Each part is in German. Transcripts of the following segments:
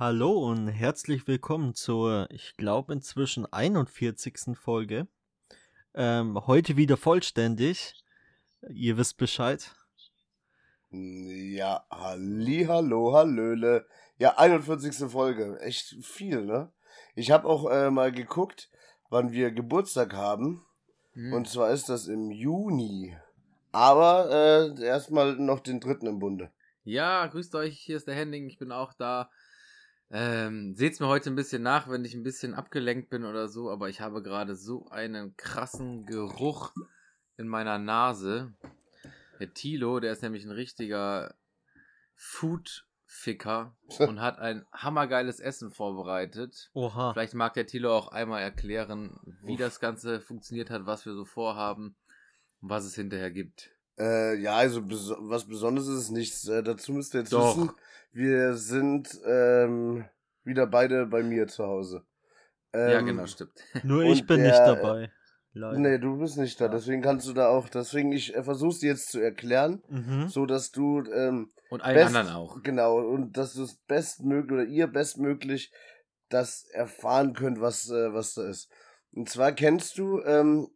Hallo und herzlich willkommen zur, ich glaube, inzwischen 41. Folge. Ähm, heute wieder vollständig. Ihr wisst Bescheid. Ja, halli, hallo, hallöle. Ja, 41. Folge. Echt viel, ne? Ich habe auch äh, mal geguckt, wann wir Geburtstag haben. Hm. Und zwar ist das im Juni. Aber äh, erstmal noch den dritten im Bunde. Ja, grüßt euch, hier ist der Henning, ich bin auch da. Ähm, seht's mir heute ein bisschen nach, wenn ich ein bisschen abgelenkt bin oder so, aber ich habe gerade so einen krassen Geruch in meiner Nase. Der Tilo, der ist nämlich ein richtiger Food-Ficker und hat ein hammergeiles Essen vorbereitet. Oha. Vielleicht mag der Tilo auch einmal erklären, wie das Ganze funktioniert hat, was wir so vorhaben und was es hinterher gibt. Äh, ja, also bes was Besonderes ist es nichts. Äh, dazu müsst ihr jetzt Doch. wissen, wir sind ähm, wieder beide bei mir zu Hause. ja, Ähm, genau, stimmt. Nur ich bin der- nicht dabei. Leider. Nee, du bist nicht da, deswegen kannst du da auch, deswegen ich äh, versuch's dir jetzt zu erklären, Mhm. so dass du ähm, Und allen best- anderen auch. Genau, und dass du es bestmöglich oder ihr bestmöglich das erfahren könnt, was, äh, was da ist. Und zwar kennst du ähm,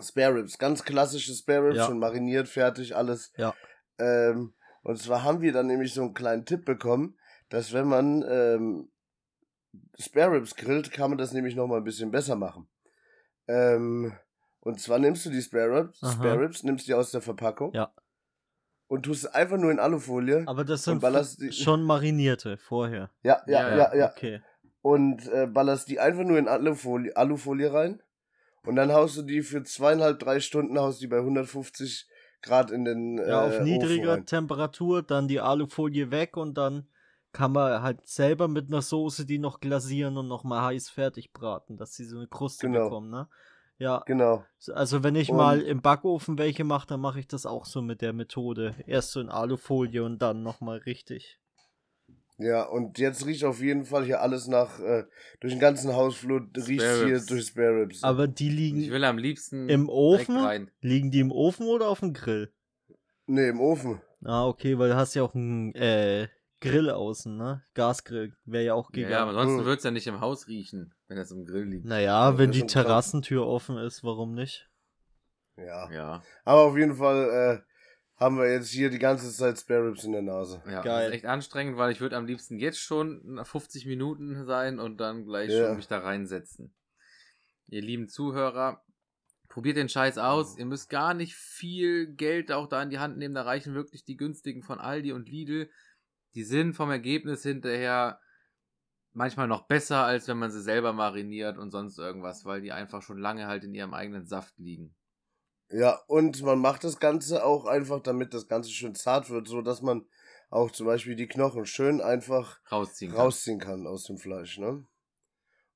Spare Ribs, ganz klassische Spare Ribs, Ja. schon mariniert, fertig, alles. Ja. Ähm, und zwar haben wir dann nämlich so einen kleinen Tipp bekommen, dass wenn man ähm, Spare Ribs grillt, kann man das nämlich nochmal ein bisschen besser machen. Ähm, und zwar nimmst du die Spare Ribs, Aha. Spare Ribs, nimmst die aus der Verpackung Ja. und tust sie einfach nur in Alufolie. Aber das sind schon marinierte vorher. Ja, ja, Ja, ja, ja, ja. Okay. Und äh, ballerst die einfach nur in Alufolie, Alufolie rein. Und dann haust du die für zweieinhalb, drei Stunden, haust die bei 150 Grad in den äh, Ja, auf Ofen niedriger. Temperatur, dann die Alufolie weg und dann kann man halt selber mit einer Soße die noch glasieren und nochmal heiß fertig braten, dass sie so eine Kruste Genau. bekommen, ne? Ja, Genau. also wenn ich Und- mal im Backofen welche mache, dann mache ich das auch so mit der Methode. Erst so in Alufolie und dann nochmal richtig. Ja, und jetzt riecht auf jeden Fall hier alles nach, äh, durch den ganzen Hausflur riecht Spare hier durch Spare Ribs. Aber die Ich liegen will am liebsten im Ofen? rein. Liegen die im Ofen oder auf dem Grill? nee, im Ofen. Ah, okay, weil du hast ja auch einen äh, Grill außen, ne? Gasgrill wäre ja auch gegangen. ja, aber ansonsten Hm. wird es ja nicht im Haus riechen, wenn es im Grill liegt. Naja, Ja, wenn das die. Terrassentür offen ist, warum nicht? Ja. Ja, Aber auf jeden Fall äh, haben wir jetzt hier die ganze Zeit Spare Ribs in der Nase. ja. Geil. Das ist echt anstrengend, weil ich würde am liebsten jetzt schon nach 50 Minuten sein und dann gleich Ja. schon mich da reinsetzen. Ihr lieben Zuhörer, probiert den Scheiß aus. Ihr müsst gar nicht viel Geld auch da in die Hand nehmen. Da reichen wirklich die günstigen von Aldi und Lidl. Die sind vom Ergebnis hinterher manchmal noch besser, als wenn man sie selber mariniert und sonst irgendwas, weil die einfach schon lange halt in ihrem eigenen Saft liegen. Ja, und man macht das Ganze auch einfach, damit das Ganze schön zart wird, so dass man auch zum Beispiel die Knochen schön einfach Rausziehen kann. rausziehen kann aus dem Fleisch, ne?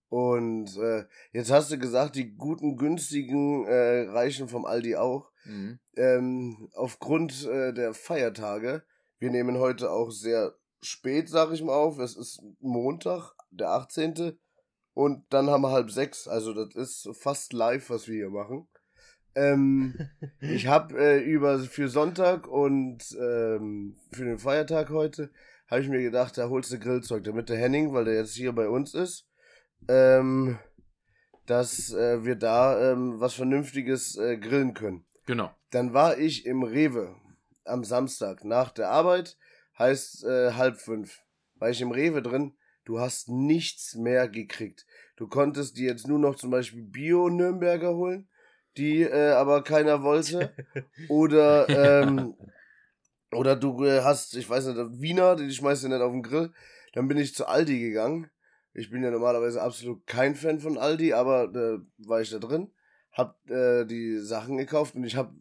Und äh, jetzt hast du gesagt, die guten, günstigen äh, reichen vom Aldi auch. Mhm. Ähm, aufgrund äh, der Feiertage, wir nehmen heute auch sehr spät, sag ich mal, auf. Es ist Montag, der 18. Und dann haben wir halb sechs. Also das ist fast live, was wir hier machen. Ähm, ich habe äh, über für Sonntag und ähm, für den Feiertag heute habe ich mir gedacht, da holst du Grillzeug, damit der Henning, weil der jetzt hier bei uns ist, ähm, dass äh, wir da ähm, was Vernünftiges äh, grillen können. Genau. Dann war ich im Rewe am Samstag nach der Arbeit, heißt äh, halb fünf. War ich im Rewe drin, du hast nichts mehr gekriegt. Du konntest dir jetzt nur noch zum Beispiel Bio-Nürnberger holen, die äh, aber keiner wollte. Oder, ähm, oder du äh, hast, ich weiß nicht, Wiener, die schmeißt du nicht auf den Grill. Dann bin ich zu Aldi gegangen. Ich bin ja normalerweise absolut kein Fan von Aldi, aber äh, war ich da drin, hab äh, die Sachen gekauft und ich habe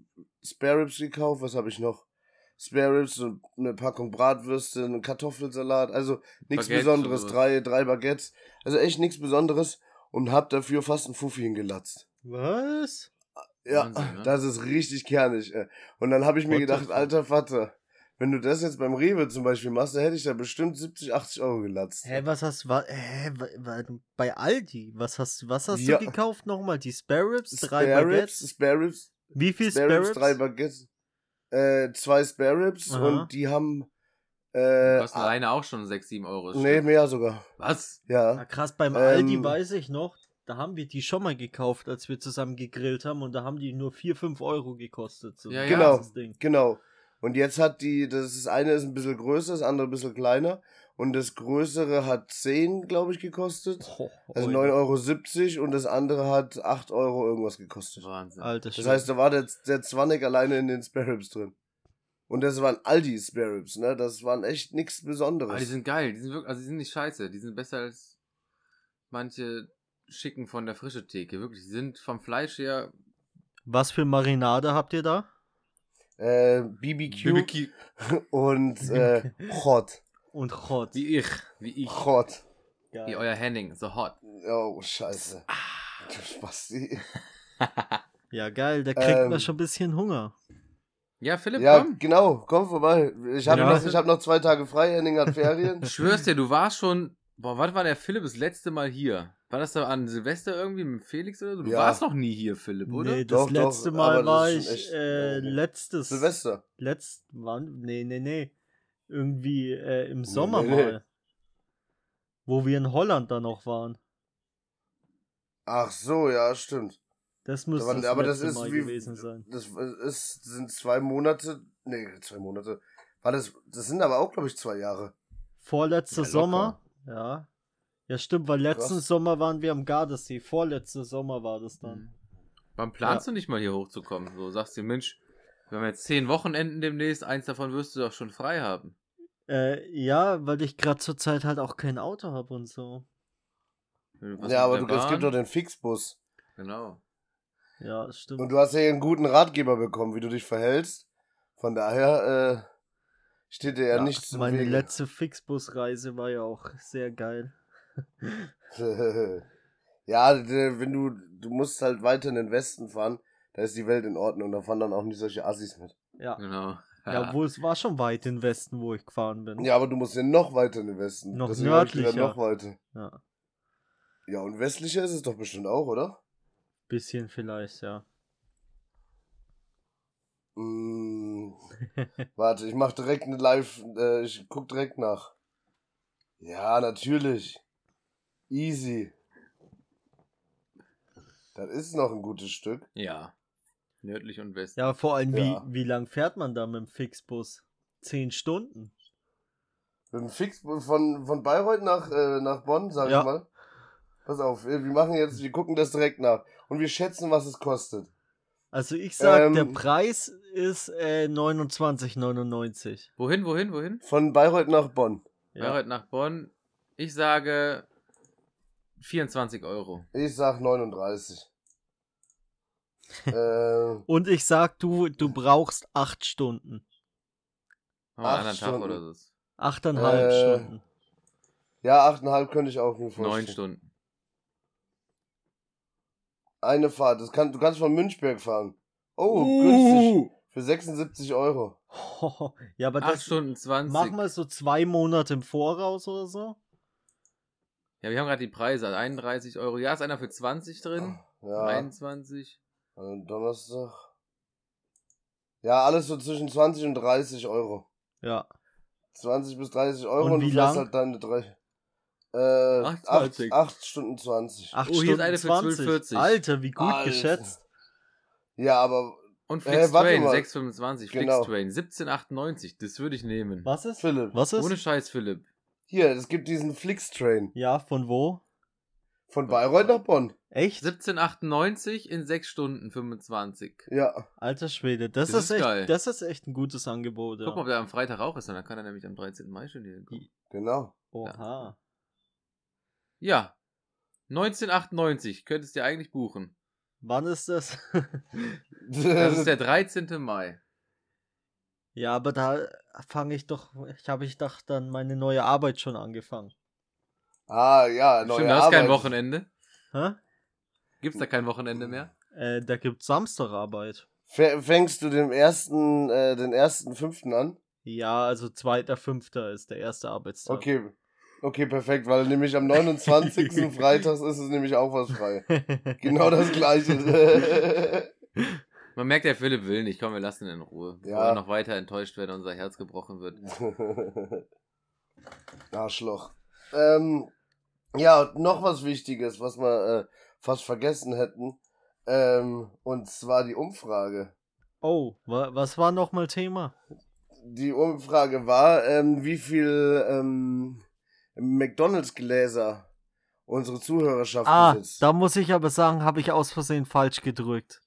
Spare Ribs gekauft. Was habe ich noch? Spare Ribs, eine Packung Bratwürste, einen Kartoffelsalat, also nichts Besonderes, oder drei, drei Baguettes, also echt nichts Besonderes und hab dafür fast einen Fuffi hingelatzt. Was? Ja, Wahnsinn, ne? das ist richtig kernig. äh. Und dann habe ich mir gedacht, alter Vater, wenn du das jetzt beim Rewe zum Beispiel machst, dann hätte ich da bestimmt 70, 80 Euro gelatzt. Hä, was hast du, hä, bei Aldi, was hast, was hast Ja. du gekauft nochmal? Die Spare Ribs? Drei Spare Baguettes? Ribs, Spare Ribs, Wie viel Spare Spare Ribs, drei Baguettes, äh, zwei Spare Ribs Aha. und die haben Äh, kosten alleine auch schon 6, 7 Euro. nee, Stück. mehr sogar. Was? Ja, Ja. krass, beim Ähm, Aldi weiß ich noch, da haben wir die schon mal gekauft, als wir zusammen gegrillt haben und da haben die nur 4, 5 Euro gekostet. So Ja. Genau. Genau. Und jetzt hat die, das ist, eine ist ein bisschen größer, das andere ein bisschen kleiner. Und das größere hat 10, glaube ich, gekostet. Oh, Also oi. 9,70 Euro und das andere hat 8 Euro irgendwas gekostet. Wahnsinn. Alter Das heißt, da war der, der Zwannig alleine in den Spare Ribs drin. Und das waren Aldi Spare Ribs, ne? Das waren echt nichts Besonderes. Aber die sind geil. Die sind wirklich, also die sind nicht scheiße. Die sind besser als manche schicken von der frische Theke. Wirklich, die sind vom Fleisch her. Was für Marinade habt ihr da? äh, BBQ, und äh, Hot. Und Chot. Wie ich. Wie ich. Hot. Wie euer Henning. So hot. Oh, scheiße. Du Spasti. Ja, geil, da kriegt Ähm, man schon ein bisschen Hunger. Ja, Philipp, Ja, komm. genau, komm vorbei. Ich habe Ja. noch, ich hab noch zwei Tage frei, Henning hat Ferien. Ich schwör's dir, du warst schon. Boah, wann war der Philipp das letzte Mal hier? War das da an Silvester irgendwie mit Felix oder so? Du Ja. warst noch nie hier, Philipp, oder? Nee, das Doch, doch, letzte aber Mal das war ist ich echt, äh, äh, letztes. Silvester. Letzt, wann? Nee, nee, nee. Irgendwie äh, im Sommer nee, nee. mal. Wo wir in Holland da noch waren. Ach so, ja, stimmt. Das müsste Aber- das aber das letzte ist Mal wie- gewesen sein. Das ist, sind zwei Monate. Nee, zwei Monate. War das, das sind aber auch, glaube ich, zwei Jahre. Vorletzter Ja, locker. Sommer. Ja. Ja, stimmt, weil letzten Krass. Sommer waren wir am Gardasee. Vorletzter Sommer war das dann. Mhm. Wann planst du nicht mal hier hochzukommen? So sagst du, Mensch, wir haben jetzt zehn Wochenenden demnächst, eins davon wirst du doch schon frei haben. Äh, ja, weil ich gerade zur Zeit halt auch kein Auto habe und so. Was ja, aber du, es gibt doch den Fixbus. Genau. Ja, stimmt. Und du hast ja hier einen guten Ratgeber bekommen, wie du dich verhältst. Von daher äh, steht dir ja, nichts im Meine Wege. letzte Fixbusreise war ja auch sehr geil. ja, wenn du, du musst halt weiter in den Westen fahren, da ist die Welt in Ordnung, da fahren dann auch nicht solche Assis mit. Ja. Genau. Ja, obwohl es war schon weit in Westen, wo ich gefahren bin. Ja, aber du musst ja noch weiter in den Westen. Noch Deswegen nördlicher. noch weiter. Ja. Ja, und westlicher ist es doch bestimmt auch, oder? Bisschen vielleicht, ja. Mm, warte, ich mach direkt eine Live, äh, ich guck direkt nach. Ja, natürlich. Easy. Das ist noch ein gutes Stück. Ja. Nördlich und Westen. Ja, vor allem, Ja. wie, wie lang fährt man da mit dem Fixbus? Zehn Stunden. Mit dem Fix von, von Bayreuth nach, äh, nach Bonn, sag Ja. ich mal. Pass auf, wir wir machen jetzt, wir gucken das direkt nach. Und wir schätzen, was es kostet. Also ich sag, Ähm, der Preis ist äh, 29,99. Wohin, wohin, wohin? Von Bayreuth nach Bonn. Ja. Bayreuth nach Bonn. Ich sage 24 Euro. Ich sag 39. äh, Und ich sag, du, du brauchst acht Stunden. Haben wir Acht Stunden. oder so. Achteinhalb Äh, Stunden. ja, 8,5 könnte ich auch mir vorstellen. Neun Stunden. Eine Fahrt. Das kann, du kannst von Münchberg fahren. Oh, Uh. günstig. Für 76 Euro. ja, aber 8 das Stunden 20. mach mal so zwei Monate im Voraus oder so. Ja, wir haben gerade die Preise. 31 Euro. Ja, ist einer für 20 drin. Ja, 21. an Donnerstag. Ja, alles so zwischen 20 und 30 Euro. Ja. 20 bis 30 Euro Und und, wie du fährst lang? halt deine drei. Äh, 8, 28. 8 Stunden 20. Acht Oh, hier ist Stunden eine für 20. 12,40. Alter, wie gut Alter. geschätzt. Ja, aber Und Äh, Flix warte Train, mal. 625. Genau. Flix Train, 1798. Das würde ich nehmen. Was ist? Philipp, Was ist? Ohne Scheiß, Philipp. Hier, es gibt diesen Flix-Train. Ja, von wo? Von Bayreuth nach Bonn. Echt? 1798 in 6 Stunden 25. Ja. Alter Schwede, das, Das ist, ist echt, geil. das ist echt ein gutes Angebot. Ja. Guck mal, ob der am Freitag auch ist, und dann kann er nämlich am 13. Mai schon hier hinkommen. Genau. Oha. Ja. 1998 könntest du dir eigentlich buchen. Wann ist das? Das ist der 13. Mai. ja, aber da fange ich doch, ich habe ich dachte dann meine neue Arbeit schon angefangen. ah, ja, neue Stimmt, du hast Arbeit. kein Wochenende. Hä? Gibt's da kein Wochenende mehr? Äh, da gibt's Samstagarbeit. Fängst du den ersten, äh, den ersten fünften an? Ja, also zweiter, fünfter ist der erste Arbeitstag. Okay. Okay, perfekt, weil nämlich am 29. Freitags ist es nämlich auch was frei. Genau das gleiche. Man merkt, der Philipp will nicht. Komm, wir lassen ihn in Ruhe. Bevor Ja. er noch weiter enttäuscht wird und unser Herz gebrochen wird. Arschloch. Ähm, ja, und noch was Wichtiges, was wir äh, fast vergessen hätten. Ähm, und zwar die Umfrage. Oh, wa was war nochmal Thema? Die Umfrage war, ähm, wie viel ähm, McDonalds-Gläser unsere Zuhörerschaft Ah, besitzt. da muss ich aber sagen, habe ich aus Versehen falsch gedrückt.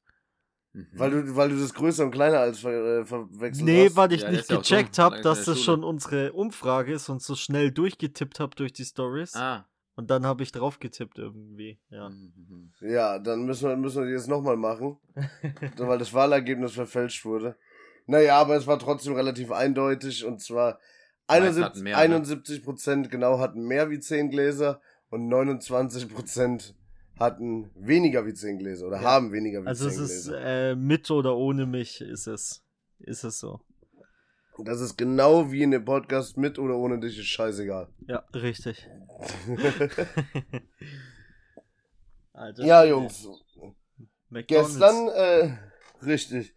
Mhm. Weil du, weil du das größer und kleiner als ver, äh, verwechselt Nee, hast. weil ich Ja, nicht ja gecheckt dumm, habe, dass das schon unsere Umfrage ist und so schnell durchgetippt habe durch die Stories. Ah. Und dann habe ich drauf getippt irgendwie. Ja. Mhm. Ja, dann müssen wir, müssen wir die jetzt nochmal machen, weil das Wahlergebnis verfälscht wurde. Naja, aber es war trotzdem relativ eindeutig und zwar Meist 71, hatten mehr, ne? 71 Prozent genau hatten mehr wie 10 Gläser und 29 Prozent hatten weniger wie 10 Gläser oder Ja. haben weniger wie Also 10 es ist Gläser. äh, mit oder ohne mich ist es. Ist es so. Das ist genau wie in dem Podcast mit oder ohne dich ist scheißegal. Ja, richtig. Alter, ja, Jungs, McDonald's. Gestern, äh, richtig.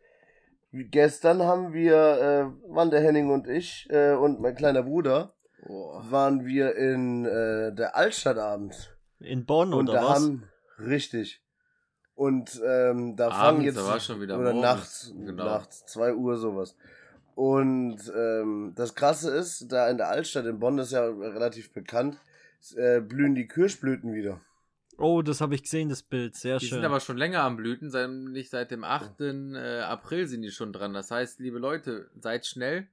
Gestern haben wir, äh, waren der Henning und ich äh, und mein kleiner Bruder, Boah. waren wir in äh, der Altstadt abends. In Bonn Und oder was? haben, richtig. Und ähm, da fangen Abends, jetzt, da war schon wieder oder morgens, nachts, genau. nachts, 2 Uhr sowas. Und ähm, das Krasse ist, da in der Altstadt in Bonn, das ist ja relativ bekannt, äh, blühen die Kirschblüten wieder. Oh, das habe ich gesehen, das Bild. Sehr Die schön. sind aber schon länger am Blüten, seit, nicht seit dem 8. Äh, April sind die schon dran. Das heißt, liebe Leute, seid schnell.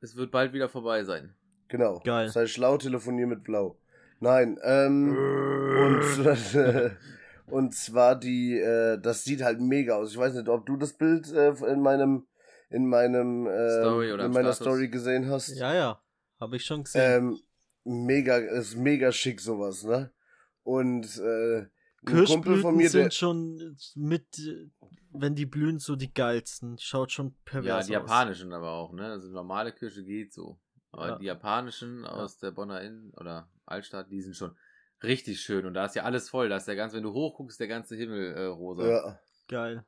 Es wird bald wieder vorbei sein. Genau. Geil. Sei schlau, telefonier mit Blau. Nein, ähm, und, äh, und zwar die, äh, das sieht halt mega aus. Ich weiß nicht, ob du das Bild äh, in meinem, in meinem, äh, Story oder in meiner Status? Story gesehen hast. ja, ja. Habe ich schon gesehen. Ähm, mega, ist mega schick sowas, ne? Und äh, ein Kumpel Kirschblüten von mir, der, sind schon mit, wenn die blühen, so die geilsten. Schaut schon Ja, pervers die aus. japanischen aber auch, ne? Also normale Kirsche geht so. Aber Ja. die japanischen aus der Bonner Innen oder Altstadt, die sind schon richtig schön. Und da ist ja alles voll. Da ist der ganze, wenn du hochguckst, der ganze Himmel äh, rosa. ja, Geil.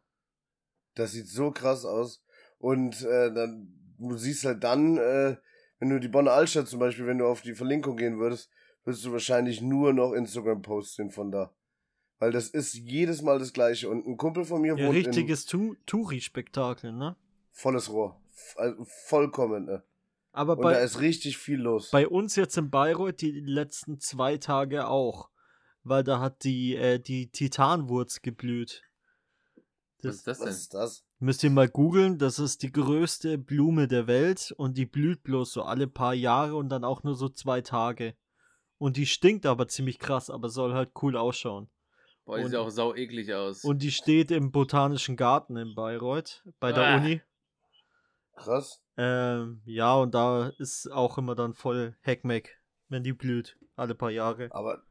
das sieht so krass aus. Und äh, dann, du siehst halt dann, äh, wenn du die Bonner Altstadt zum Beispiel, wenn du auf die Verlinkung gehen würdest, würdest du wahrscheinlich nur noch Instagram-Posts sehen von da. Weil das ist jedes Mal das gleiche. Und ein Kumpel von mir Ja, wohnt in richtiges Touri-Spektakel, ne? volles Rohr. Also vollkommen, ne? Aber Und da bei, ist richtig viel los. bei uns jetzt in Bayreuth die letzten zwei Tage auch. Weil da hat die, äh, die Titanwurz geblüht. Was ist das Was denn? ist das? Müsst ihr mal googeln, das ist die größte Blume der Welt und die blüht bloß so alle paar Jahre und dann auch nur so zwei Tage. Und die stinkt aber ziemlich krass, aber soll halt cool ausschauen. Boah, die Und- sieht auch sau eklig aus. Und die steht im Botanischen Garten in Bayreuth, bei der Ah. Uni. Krass. Ähm, ja, und da ist auch immer dann voll Heckmeck, wenn die blüht, alle paar Jahre. Aber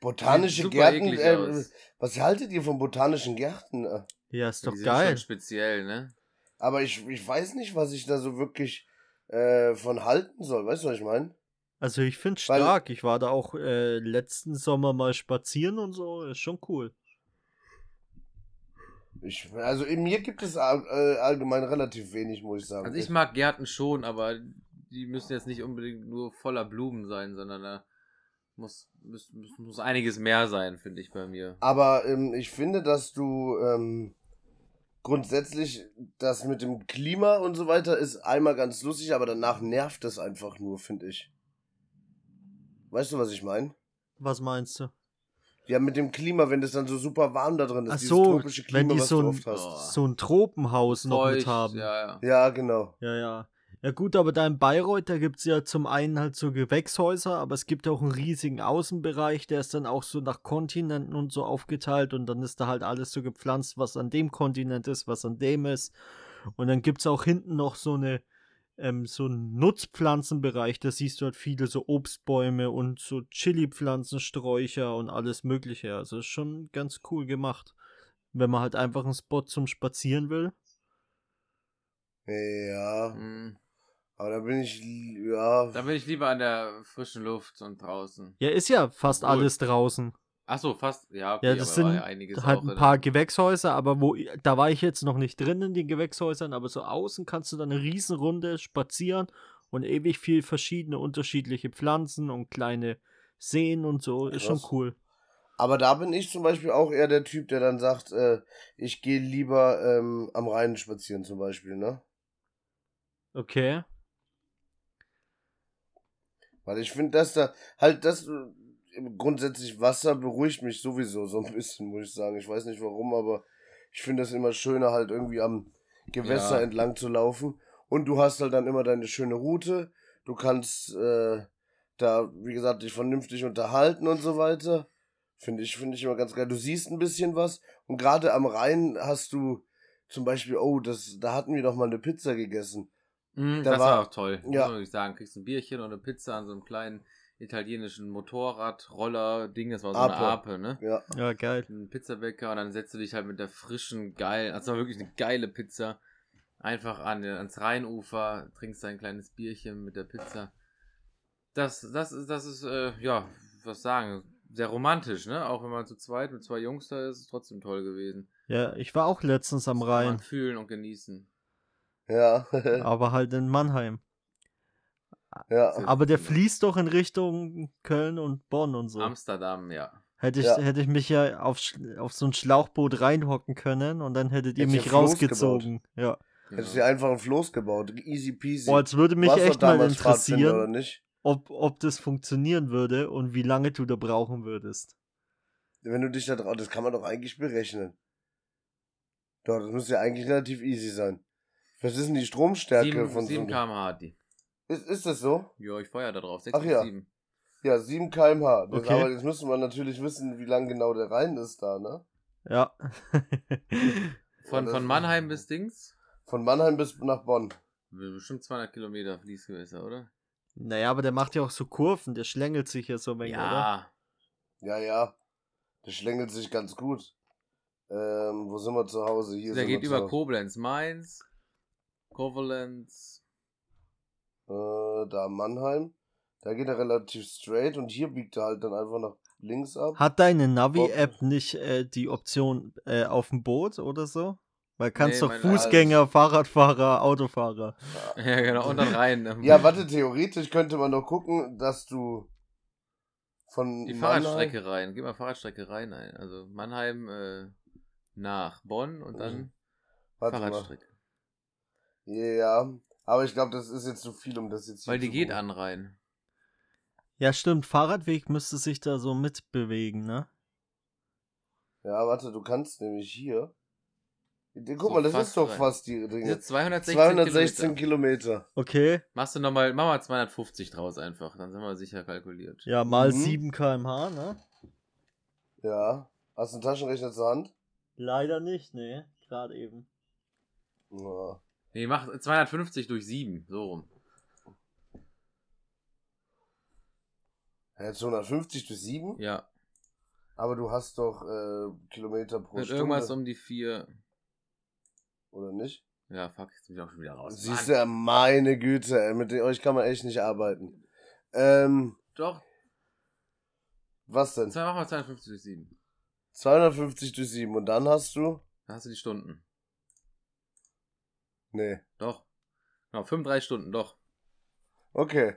botanische Gärten, eklig äh, aus. was haltet ihr von botanischen Gärten? äh? Ja, ist die doch sind geil. schon speziell, ne? Aber ich, ich weiß nicht, was ich da so wirklich äh, von halten soll. Weißt du, was ich meine? Also ich finde Weil- stark. Ich war da auch äh, letzten Sommer mal spazieren und so. Ist schon cool. Ich, also in mir gibt es äh, allgemein relativ wenig, muss ich sagen. Also ich mag Gärten schon, aber die müssen jetzt nicht unbedingt nur voller Blumen sein, sondern da muss, muss, muss, muss einiges mehr sein, finde ich bei mir. Aber ähm, ich finde, dass du ähm, grundsätzlich das mit dem Klima und so weiter ist einmal ganz lustig, aber danach nervt es einfach nur, finde ich. Weißt du, was ich meine? Was meinst du? Ja, mit dem Klima, wenn das dann so super warm da drin ist, Ach dieses so, tropische Klima, wenn die was so du ein- oft hast. Oh. So ein Tropenhaus noch mit Feucht, haben. Ja, ja. Ja, genau. Ja, ja. Ja gut, aber da in Bayreuth, da gibt es ja zum einen halt so Gewächshäuser, aber es gibt auch einen riesigen Außenbereich, der ist dann auch so nach Kontinenten und so aufgeteilt und dann ist da halt alles so gepflanzt, was an dem Kontinent ist, was an dem ist. Und dann gibt es auch hinten noch so eine, ähm, so Nutzpflanzenbereich, da siehst du halt viele so Obstbäume und so Chili-Pflanzen, Sträucher und alles mögliche. Also ist schon ganz cool gemacht. Wenn man halt einfach einen Spot zum Spazieren will. Ja, Mhm. aber da bin ich, ja, Da bin ich lieber an der frischen Luft und draußen. Ja, ist ja fast Cool. alles draußen. Achso, fast. Ja, okay, Ja, das sind ja halt ein in- paar Gewächshäuser, aber wo da war ich jetzt noch nicht drin in den Gewächshäusern, aber so außen kannst du dann eine Riesenrunde spazieren und ewig viel verschiedene unterschiedliche Pflanzen und kleine Seen und so. Ist schon Krass. cool. Aber da bin ich zum Beispiel auch eher der Typ, der dann sagt, äh, ich gehe lieber ähm, am Rhein spazieren zum Beispiel, ne? Okay. Weil ich finde, dass da halt das grundsätzlich Wasser beruhigt mich sowieso so ein bisschen, muss ich sagen. Ich weiß nicht warum, aber ich finde es immer schöner, halt irgendwie am Gewässer Ja. entlang zu laufen. Und du hast halt dann immer deine schöne Route. Du kannst äh, da, wie gesagt, dich vernünftig unterhalten und so weiter. Finde ich, finde ich immer ganz geil. Du siehst ein bisschen was. Und gerade am Rhein hast du zum Beispiel, oh, das, da hatten wir doch mal eine Pizza gegessen. Mhm, da das war, war- auch toll, muss ja. man wirklich sagen. Kriegst ein Bierchen und eine Pizza an so einem kleinen italienischen Motorrad-Roller-Ding. Das war so eine Ape. Ape, ne? Ja. Ja, geil. Ein Pizzabäcker und dann setzt du dich halt mit der frischen, geilen, also war wirklich eine geile Pizza, einfach an, ans Rheinufer, trinkst dein kleines Bierchen mit der Pizza. Das, das ist, das ist, äh, ja, was sagen, sehr romantisch, ne? Auch wenn man zu zweit mit zwei Jungs da ist, ist es trotzdem toll gewesen. Ja, ich war auch letztens am Das kann man Rhein, Fühlen und genießen. Ja. aber halt in Mannheim. Ja. Aber der fließt doch in Richtung Köln und Bonn und so. Amsterdam, ja. Hätte ich, Ja. hätte ich mich ja auf, auf so ein Schlauchboot reinhocken können und dann hättet ihr mich rausgezogen. Ja. Hättest Genau. dir einfach ein Floß gebaut. Easy peasy. Boah, jetzt würde mich Warst echt mal interessieren, nicht? ob, ob das funktionieren würde und wie lange du da brauchen würdest. Wenn du dich da drauf, das kann man doch eigentlich berechnen. Doch, das müsste ja eigentlich relativ easy sein. Was ist denn die Stromstärke 7, von 7 so km/h hat die. Ist, ist das so? Ja, ich feuer da drauf. 6 Ach ja. 7. Ja, 7 kmh. Das, Okay. Aber jetzt müsste man natürlich wissen, wie lang genau der Rhein ist da, ne? Ja. Von, von Mannheim bis Dings? Von Mannheim bis nach Bonn. Bestimmt 200 Kilometer Fließgewässer, oder? naja, aber der macht ja auch so Kurven, der schlängelt sich ja so ein wenig, oder? ja. Ja, ja. Das schlängelt sich ganz gut. Ähm, wo sind wir zu Hause? Hier Der sind geht wir über Koblenz, Mainz, Koblenz. Äh, da Mannheim. Da geht er relativ straight und hier biegt er halt dann einfach nach links ab. Hat deine Navi-App nicht äh, die Option äh, auf dem Boot oder so? Weil kannst Nee, doch Fußgänger, Fahrradfahrer, Autofahrer. Ja, genau, und dann rein. Ja, warte, theoretisch könnte man doch gucken, dass du von Die Mannheim- Fahrradstrecke rein. Gib mal Fahrradstrecke rein ein. Also Mannheim äh, nach Bonn und dann Mhm. Warte mal. Fahrradstrecke. Ja, aber ich glaube, das ist jetzt zu viel, um das jetzt hier Weil die zu geht an rein. Ja, stimmt, Fahrradweg müsste sich da so mitbewegen, ne? Ja, warte, du kannst nämlich hier. Guck So mal, das ist doch rein. fast die Dinge. 216, 216 Kilometer. Kilometer. Okay, Machst du nochmal, mach mal 250 draus einfach. Dann sind wir sicher kalkuliert. ja, mal Mhm. 7 km/h, ne? Ja. Hast du einen Taschenrechner zur Hand? Leider nicht, ne? Gerade eben. Ja. Nee, mach 250 durch 7. So rum. Jetzt 150 durch 7? Ja. Aber du hast doch äh, Kilometer pro Mit Stunde. irgendwas um die 4. Oder nicht? Ja, fuck, jetzt bin ich auch schon wieder raus. Siehst du, meine Güte, ey, mit euch kann man echt nicht arbeiten. Ähm, Doch, was denn? zwei, mach mal 250 durch 7. 250 durch 7 und dann hast du? Da hast du die Stunden. Nee. Doch. Genau, 35 Stunden, doch. Okay.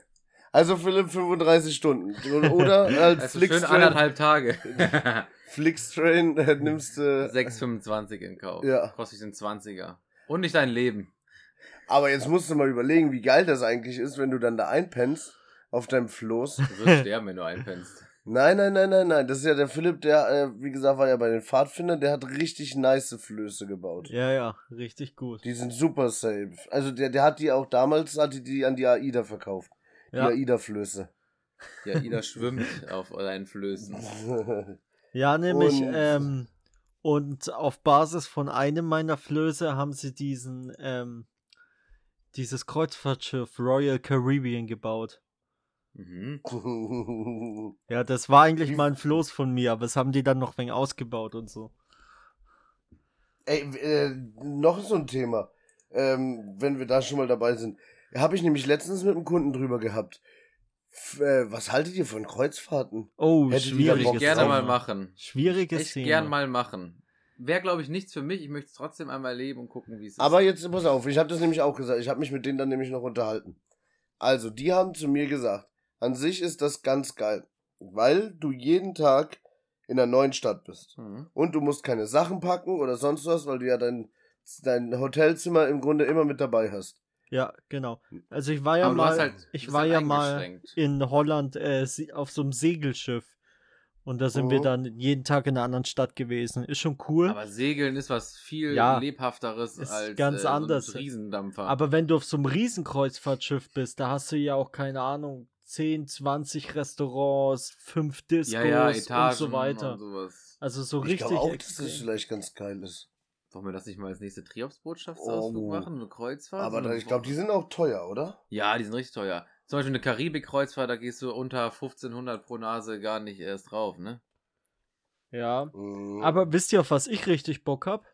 Also Philipp 35 Stunden. Oder als Also schön Flixtrain, anderthalb Tage. Flixtrain äh, nimmst du. 6,25 in Kauf. Ja. Kostet den 20er. Und nicht dein Leben. Aber jetzt musst du mal überlegen, wie geil das eigentlich ist, wenn du dann da einpennst auf deinem Floß. Du wirst sterben, wenn du einpennst. Nein, nein, nein, nein, nein. Das ist ja der Philipp, der, äh, wie gesagt, war ja bei den Pfadfindern, der hat richtig nice Flöße gebaut. Ja, ja, richtig gut. Die sind super safe. Also der, der hat die auch damals, hat die, die an die AIDA verkauft. Die Ja, AIDA-Flöße. Ja, Ida schwimmt auf deinen Flößen. ja nämlich, Und- ähm, und auf Basis von einem meiner Flöße haben sie diesen, ähm, dieses Kreuzfahrtschiff Royal Caribbean gebaut. Mhm. Ja, das war eigentlich mal ein Floß von mir, aber das haben die dann noch ein wenig ausgebaut und so. Ey, äh, noch so ein Thema, ähm, wenn wir da schon mal dabei sind. Habe ich nämlich letztens mit einem Kunden drüber gehabt. F äh, was haltet ihr von Kreuzfahrten? Oh, Hättet schwieriges ich gerne Thema. mal machen. Schwieriges Echt Thema. gern mal machen. Wäre, glaube ich, nichts für mich. Ich möchte es trotzdem einmal leben und gucken, wie es ist. Aber jetzt, pass auf, ich habe das nämlich auch gesagt. Ich habe mich mit denen dann nämlich noch unterhalten. Also, die haben zu mir gesagt, an sich ist das ganz geil, weil du jeden Tag in einer neuen Stadt bist. Mhm. Und du musst keine Sachen packen oder sonst was, weil du ja dein, dein Hotelzimmer im Grunde immer mit dabei hast. Ja, genau. Also ich war ja mal, halt- ich war halt ja mal in Holland äh, auf so einem Segelschiff. Und da sind wir Mhm. dann jeden Tag in einer anderen Stadt gewesen. Ist schon cool. Aber Segeln ist was viel Ja. lebhafteres Ist als ganz äh, anders. So ein Riesendampfer. Aber wenn du auf so einem Riesenkreuzfahrtschiff bist, da hast du ja auch keine Ahnung, 10, 20 Restaurants, 5 Discos ja, ja, Etagen und so weiter. Und sowas. Also so ich richtig. glaube auch, dass das vielleicht ganz geil ist. Wollen wir das nicht mal als nächste Triopsbotschaftsausflug Oh. machen? Eine Kreuzfahrt? Aber So da, eine ich glaube, die sind auch teuer, oder? Ja, die sind richtig teuer. Zum Beispiel eine Karibik-Kreuzfahrt, da gehst du unter 1500 pro Nase gar nicht erst drauf, ne? Ja. Mhm. Aber wisst ihr, auf was ich richtig Bock hab?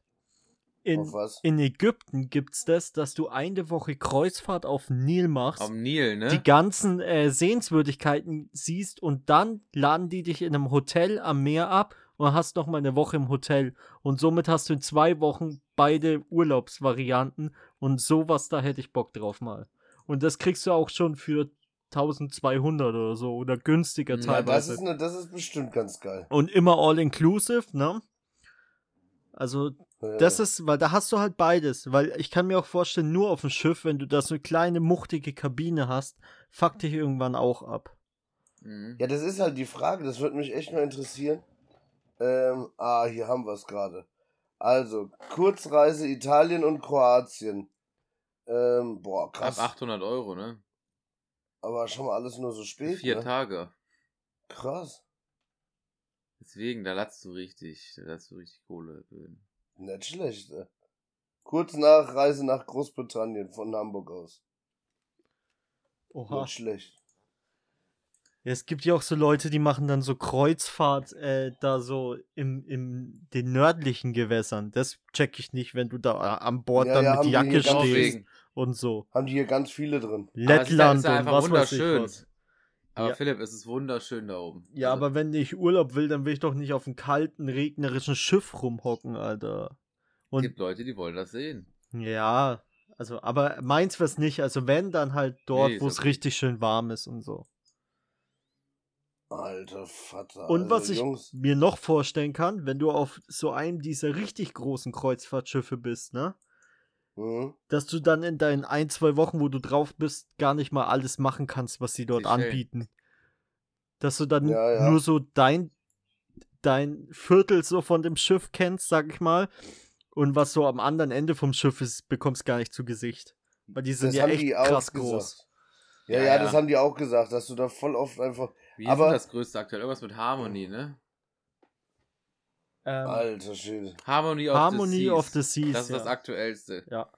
In, in Ägypten gibt's das, dass du eine Woche Kreuzfahrt auf Nil machst. Am Nil, ne? die ganzen äh, Sehenswürdigkeiten siehst und dann laden die dich in einem Hotel am Meer ab und hast noch mal eine Woche im Hotel und somit hast du in zwei Wochen beide Urlaubsvarianten und sowas da hätte ich Bock drauf mal und das kriegst du auch schon für 1200 oder so oder günstiger Ja, Ja, das teilweise ist, ne, das ist bestimmt ganz geil. und immer all inclusive ne also Ja. das ist, weil da hast du halt beides. Weil ich kann mir auch vorstellen, nur auf dem Schiff, wenn du da so eine kleine, muchtige Kabine hast, fuck dich irgendwann auch ab. Mhm. Ja, das ist halt die Frage, das würde mich echt mal interessieren. Ähm, ah, hier haben wir es gerade. Also, Kurzreise Italien und Kroatien. Ähm, boah, Ab krass. 800 Euro, ne? Aber schon mal alles nur so spät. Vier ne? Tage. Krass. Deswegen, da latzt du richtig. Da latzt du richtig Kohle. Nicht schlecht. Äh. Kurz nach Reise nach Großbritannien von Hamburg aus. Oha. Nicht schlecht. Ja, es gibt ja auch so Leute, die machen dann so Kreuzfahrt äh, da so im, im den nördlichen Gewässern. Das check ich nicht, wenn du da äh, an Bord Ja, dann ja, mit Jacke stehst und so. Haben die hier ganz viele drin. Lettland ist ja und was weiß ich wunderschön. was. Aber Ja. Philipp, es ist wunderschön da oben. Ja, Also, aber wenn ich Urlaub will, dann will ich doch nicht auf einem kalten, regnerischen Schiff rumhocken, Alter. es Und gibt Leute, die wollen das sehen. Ja, also, aber meins wär's nicht. Also wenn, dann halt dort, Nee, wo es okay. richtig schön warm ist und so. Alter Vater. Und also, was ich Jungs, mir noch vorstellen kann, wenn du auf so einem dieser richtig großen Kreuzfahrtschiffe bist, ne? Mhm. Dass du dann in deinen ein, zwei Wochen, wo du drauf bist, gar nicht mal alles machen kannst, was sie dort Seychellen. anbieten. Dass du dann Ja, ja. nur so dein, dein Viertel so von dem Schiff kennst, sag ich mal. Und was so am anderen Ende vom Schiff ist, bekommst gar nicht zu Gesicht. Weil die sind Das ja haben echt die auch krass gesagt. groß. Ja, Ja, ja, das haben die auch gesagt, dass du da voll oft einfach. Wie Aber- ist denn das größte aktuell? Irgendwas mit Harmony, ne? Ähm, Alter Schwede. Harmony of Harmony the Seas. of the Seas. Das ist ja. das aktuellste. Ja.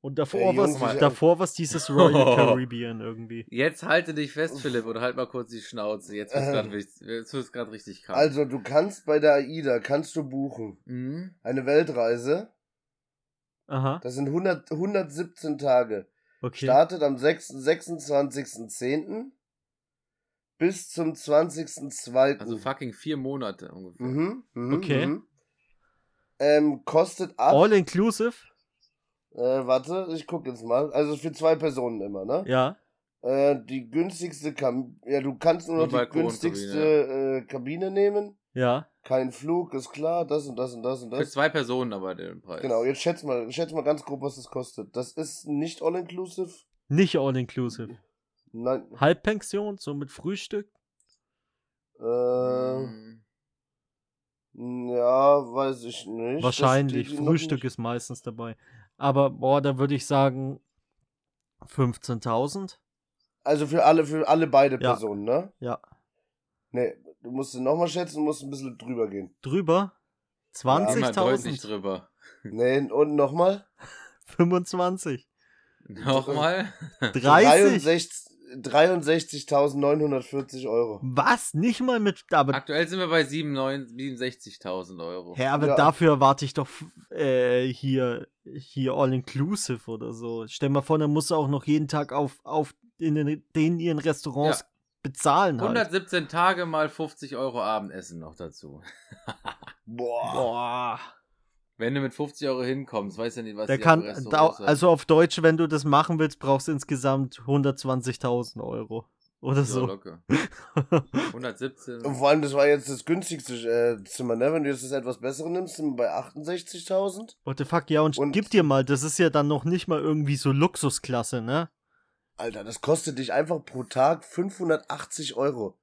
Und davor Ey, was, davor was dieses Royal Caribbean irgendwie. Jetzt halte dich fest, Philipp, oder halt mal kurz die Schnauze. Jetzt jetzt wird's gerade richtig krank. Also, du kannst bei der AIDA, kannst du buchen. Mhm. Eine Weltreise, Aha, das sind 100, 117 Tage. okay. Startet am 6, 26.10. bis zum 20.02. Also fucking vier Monate ungefähr. mhm, mhm, Okay. Mhm. Ähm, kostet ab. All inclusive? Äh, warte, ich guck jetzt mal. Also für zwei Personen immer, ne? Ja. Äh, die günstigste Kam Ja, du kannst nur noch die günstigste äh, Kabine nehmen. Ja. Kein Flug, ist klar, das und das und das und Für das. zwei Personen aber den Preis. Genau, jetzt schätz mal, schätz mal ganz grob, was das kostet. Das ist nicht all-inclusive. Nicht all inclusive. Nein. Halbpension, so mit Frühstück. Äh, Mhm. ja, weiß ich nicht. Wahrscheinlich. Frühstück nicht. ist meistens dabei. Aber, boah, da würde ich sagen 15.000. Also für alle, für alle beide Ja. Personen, ne? Ja. Nee, du musst nochmal schätzen, musst ein bisschen drüber gehen. Drüber? Immer deutlich 20.000? drüber. Nee, und nochmal? 25. Nochmal? 30? 63.940 Euro. Was? Nicht mal mit. Aber, Aktuell sind wir bei 97 67.000 Euro. hä, aber Ja. dafür erwarte ich doch äh, hier, hier all inclusive oder so. Stell mal vor, dann musst du auch noch jeden Tag auf, auf in den, den ihren Restaurants bezahlen halt. 117 Tage mal 50 Euro Abendessen noch dazu. Boah. Boah. Wenn du mit 50 Euro hinkommst, weiß ja nicht, was Der kann, da, also auf Deutsch, wenn du das machen willst, brauchst du insgesamt 120.000 Euro. Oder Ja, so. locker. 117. Und vor allem, das war jetzt das günstigste äh, Zimmer, ne? Wenn du jetzt das etwas bessere nimmst, sind wir bei 68.000. What the fuck, ja, und, Und- gib dir mal, das ist ja dann noch nicht mal irgendwie so Luxusklasse, ne? Alter, das kostet dich einfach pro Tag 580 Euro.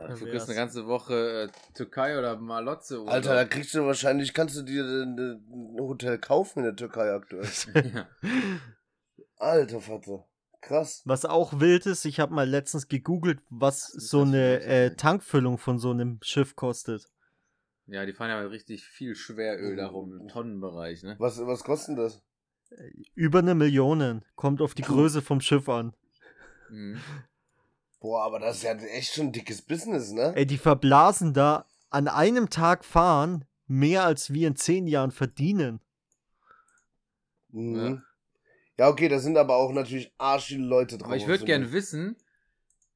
Ja, du kriegst wär's. eine ganze Woche äh, Türkei oder Malotze. Oder? Alter, da kriegst du wahrscheinlich, kannst du dir ein ein Hotel kaufen in der Türkei aktuell. ja. Alter Vater. Krass. Was auch wild ist, ich habe mal letztens gegoogelt, was so eine ein äh? Tankfüllung von so einem Schiff kostet. ja, die fahren ja mit richtig viel Schweröl darum, im Tonnenbereich, ne? Was, was kostet das? Über eine Million. Kommt auf die Größe vom Schiff an. Mhm. Boah, aber das ist ja echt schon ein dickes Business, ne? Ey, die verblasen da an einem Tag fahren mehr als wir in zehn Jahren verdienen. Mhm. Ja, okay, da sind aber auch natürlich arschige Leute drauf. Aber ich würde gerne eine- wissen,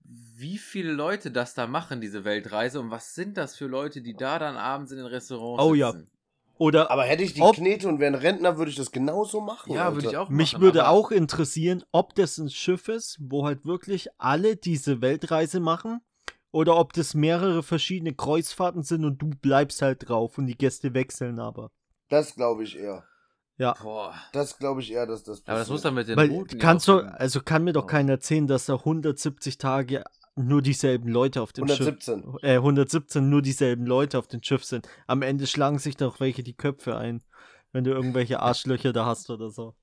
wie viele Leute das da machen, diese Weltreise, und was sind das für Leute, die da dann abends in den Restaurants Oh ja. Oder Aber hätte ich die Ob- Knete und wäre ein Rentner, würde ich das genauso machen. Ja, würde ich auch mich machen, würde aber- auch interessieren, ob das ein Schiff ist, wo halt wirklich alle diese Weltreise machen. Oder ob das mehrere verschiedene Kreuzfahrten sind und du bleibst halt drauf und die Gäste wechseln aber. Das glaube ich eher. Ja. Boah. Das glaube ich eher, dass das passiert. Aber das muss dann mit den Weil Routen kannst du, also kann mir doch keiner erzählen, dass da 170 Tage nur dieselben Leute auf dem 117. Schiff. Äh, 117 nur dieselben Leute auf dem Schiff sind. Am Ende schlagen sich doch welche die Köpfe ein, wenn du irgendwelche Arschlöcher da hast oder so.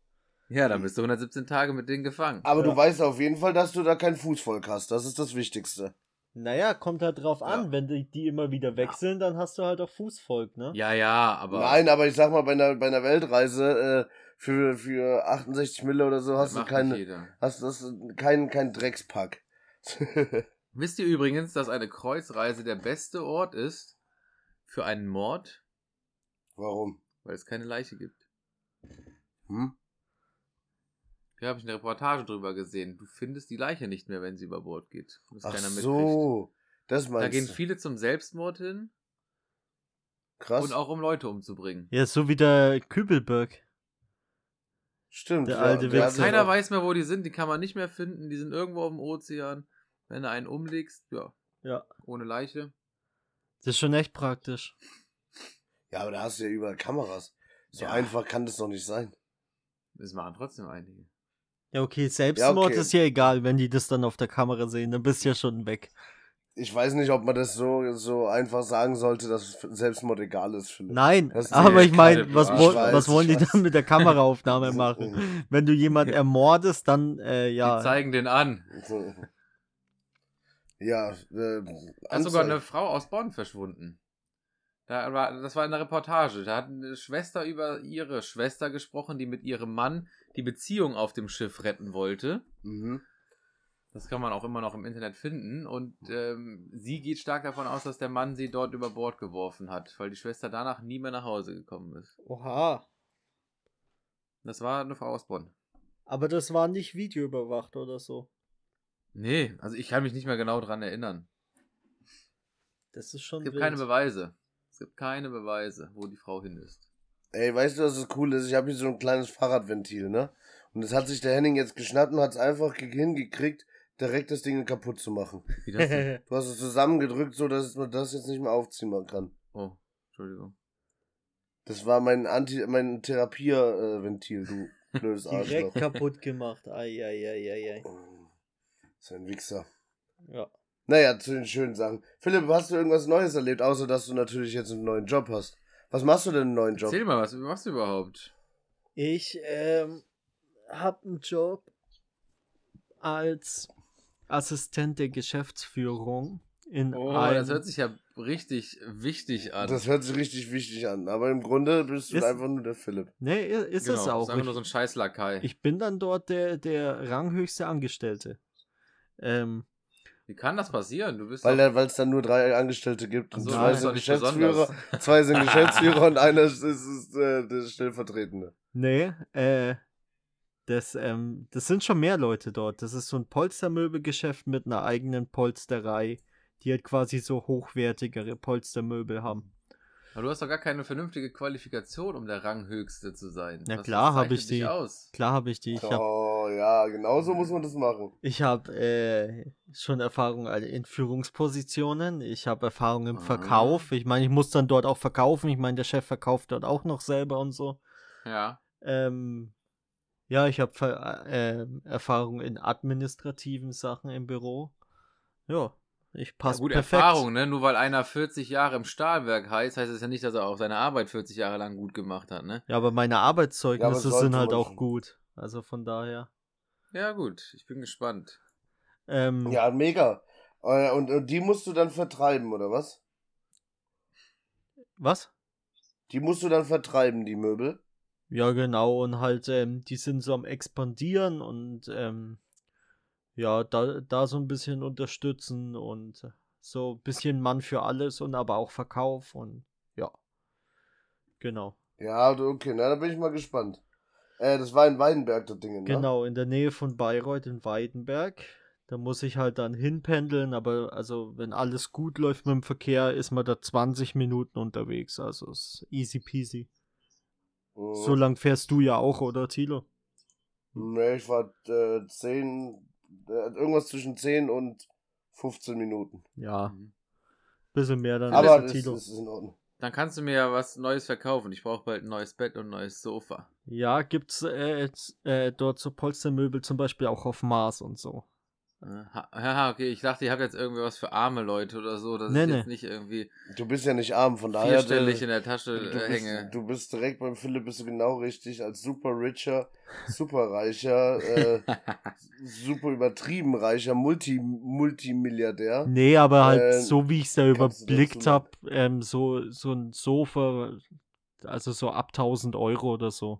Ja, dann bist du 117 Tage mit denen gefangen. Aber Ja. du weißt auf jeden Fall, dass du da kein Fußvolk hast. Das ist das Wichtigste. Naja, kommt halt drauf Ja. an. Wenn die, die immer wieder wechseln, dann hast du halt auch Fußvolk, ne? Ja, ja, aber. Nein, aber ich sag mal, bei einer, bei einer Weltreise äh, für, für 68 Mille oder so hast du macht keine, nicht jeder. hast das kein, kein Dreckspack. Wisst ihr übrigens, dass eine Kreuzreise der beste Ort ist für einen Mord, Warum? weil es keine Leiche gibt? Hm? Hier habe ich eine Reportage drüber gesehen. Du findest die Leiche nicht mehr, wenn sie über Bord geht. Das Ach so. Das Da meinst gehen du. viele zum Selbstmord hin Krass. und auch um Leute umzubringen. Ja, so wie der Kübelberg. Stimmt. Der ja, alte Wichser. Keiner auch- weiß mehr, wo die sind. Die kann man nicht mehr finden. Die sind irgendwo auf dem Ozean. Wenn du einen umlegst, ja, Ja. ohne Leiche. Das ist schon echt praktisch. Ja, aber da hast du ja überall Kameras. So Ja. einfach kann das doch nicht sein. Das machen trotzdem einige. Ja, okay, Selbstmord okay. ist ja egal, wenn die das dann auf der Kamera sehen, dann bist du ja schon weg. Ich weiß nicht, ob man das so, so einfach sagen sollte, dass Selbstmord egal ist, Philipp. Nein, Das ist aber ja ich meine, was, weiß, was wollen die dann mit der Kameraaufnahme machen? Wenn du jemand ermordest, dann, äh, Die ja. zeigen den an. Ja, äh, Da ist sogar eine Frau aus Bonn verschwunden. Da war, das war in der Reportage. Da hat eine Schwester über ihre Schwester gesprochen, die mit ihrem Mann die Beziehung auf dem Schiff retten wollte. Mhm. Das kann man auch immer noch im Internet finden. Und ähm, sie geht stark davon aus, dass der Mann sie dort über Bord geworfen hat, weil die Schwester danach nie mehr nach Hause gekommen ist. Oha. Das war eine Frau aus Bonn. Aber das war nicht videoüberwacht oder so. Nee, also ich kann mich nicht mehr genau dran erinnern. Das ist schon Es gibt wild. keine Beweise. Es gibt keine Beweise, wo die Frau hin ist. Ey, weißt du, was das cool ist? Ich habe hier so ein kleines Fahrradventil, ne? Und das hat sich der Henning jetzt geschnappt und hat es einfach ge- hingekriegt, direkt das Ding kaputt zu machen. Wie das denn? Du hast es zusammengedrückt, so dass man das jetzt nicht mehr aufziehen kann. Oh, Entschuldigung. Das war mein Anti, mein Therapierventil, du blödes Arschloch. Direkt kaputt gemacht. Eieieiei. So ein Wichser. Ja. Naja, zu den schönen Sachen. Philipp, hast du irgendwas Neues erlebt, außer dass du natürlich jetzt einen neuen Job hast? Was machst du denn einen neuen Job? Erzähl mal, was machst du überhaupt? Ich ähm, hab einen Job als Assistent der Geschäftsführung in Oh, einem, das hört sich ja richtig wichtig an. Das hört sich richtig wichtig an, aber im Grunde bist du Ist- einfach nur der Philipp. Nee, ist genau, es das auch. ist einfach Ich, nur so ein scheiß Lakai. ich bin dann dort der, der ranghöchste Angestellte. Ähm, Wie kann das passieren? Du bist Weil es dann nur drei Angestellte gibt. So, zwei sind Geschäftsführer, zwei sind Geschäftsführer und einer ist, ist, ist äh, der Stellvertretende. nee, äh, Das, ähm, das sind schon mehr Leute dort. Das ist so ein Polstermöbelgeschäft mit einer eigenen Polsterei, die halt quasi so hochwertigere Polstermöbel haben. Aber du hast doch gar keine vernünftige Qualifikation, um der Ranghöchste zu sein. Na Was- klar habe ich die. Aus? Klar habe ich die. Ich habe Oh ja, genau so muss man das machen. ich hab, äh, schon Erfahrung alle- in Führungspositionen. Ich habe Erfahrung im Ah. Verkauf. Ich meine, ich muss dann dort auch verkaufen. Ich meine, der Chef verkauft dort auch noch selber und so. Ja. Ähm, ja, ich habe äh, Erfahrung in administrativen Sachen im Büro. Ja, ich ja passe gut, perfekt. Erfahrung, ne? Nur weil einer 40 Jahre im Stahlwerk heißt, heißt es ja nicht, dass er auch seine Arbeit 40 Jahre lang gut gemacht hat, ne? Ja, aber meine Arbeitszeugnisse sollte sind halt auch gut. Also von daher. Ja, gut, ich bin gespannt. Ähm, Ja, mega. Äh, Und, und die musst du dann vertreiben, oder was? Was? Die musst du dann vertreiben, die Möbel. Ja, genau. Und halt, ähm, die sind so am expandieren und ähm, ja, da, da so ein bisschen unterstützen und so ein bisschen Mann für alles und aber auch Verkauf und ja. Genau. Ja, okay, na, da bin ich mal gespannt. Äh, das war in Weidenberg, das Ding, ne? Genau, in der Nähe von Bayreuth in Weidenberg. Da muss ich halt dann hinpendeln, aber also wenn alles gut läuft mit dem Verkehr, ist man da 20 Minuten unterwegs. Also ist easy peasy. Mhm. So lang fährst du ja auch, oder Thilo? Nee, ich war äh, 10, äh, irgendwas zwischen 10 und 15 Minuten. Ja, Mhm. bisschen mehr dann Aber als das, Thilo. das ist in Ordnung. Dann kannst du mir ja was Neues verkaufen. Ich brauche bald ein neues Bett und ein neues Sofa. Ja, gibt's äh, äh, dort so Polstermöbel zum Beispiel auch auf Mars und so. Ha- Ja, okay, ich dachte, ihr habt jetzt irgendwie was für arme Leute oder so, dass Nee, ich nee. jetzt nicht irgendwie Du bist ja nicht arm, von daher. vierstellig äh, in der Tasche du, bist, hänge. du bist direkt beim Philipp, bist du genau richtig. Als super richer, super reicher, äh, super übertrieben reicher Multi, Multimilliardär. Nee, aber halt Äh, so wie ich es da überblickt habe, ähm, so, so ein Sofa, also so ab 1000 Euro oder so.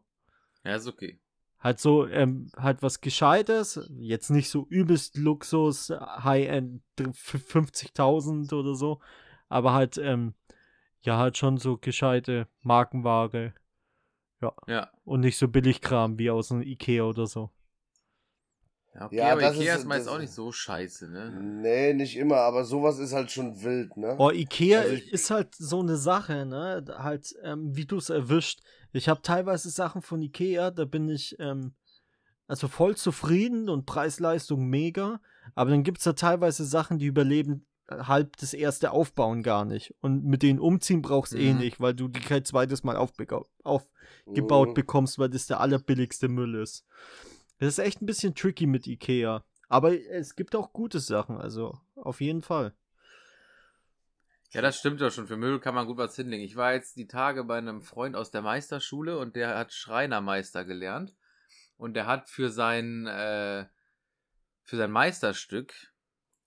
ja, ist okay. Halt so, ähm, halt was Gescheites, jetzt nicht so übelst Luxus, High-End, f- 50.000 oder so, aber halt, ähm, ja, halt schon so gescheite Markenware Ja. und nicht so Billigkram wie aus einem Ikea oder so. Ja, okay, Ja, aber das Ikea ist- ist, meist das- auch nicht so scheiße, ne? Nee, nicht immer, aber sowas ist halt schon wild, ne? Oh, Ikea Also ich- ist halt so eine Sache, ne? Halt, ähm, wie du es erwischt. Ich habe teilweise Sachen von Ikea, da bin ich ähm, also voll zufrieden und Preis-Leistung mega. Aber dann gibt es da teilweise Sachen, die überleben äh, halb das erste Aufbauen gar nicht. Und mit denen umziehen brauchst du eh Mhm. nicht, weil du die kein zweites Mal aufgebaut Mhm. bekommst, weil das der allerbilligste Müll ist. Das ist echt ein bisschen tricky mit Ikea. Aber es gibt auch gute Sachen, also auf jeden Fall. Ja, das stimmt doch schon. Für Müll kann man gut was hinlegen. Ich war jetzt die Tage bei einem Freund aus der Meisterschule und der hat Schreinermeister gelernt. Und der hat für sein, äh, für sein Meisterstück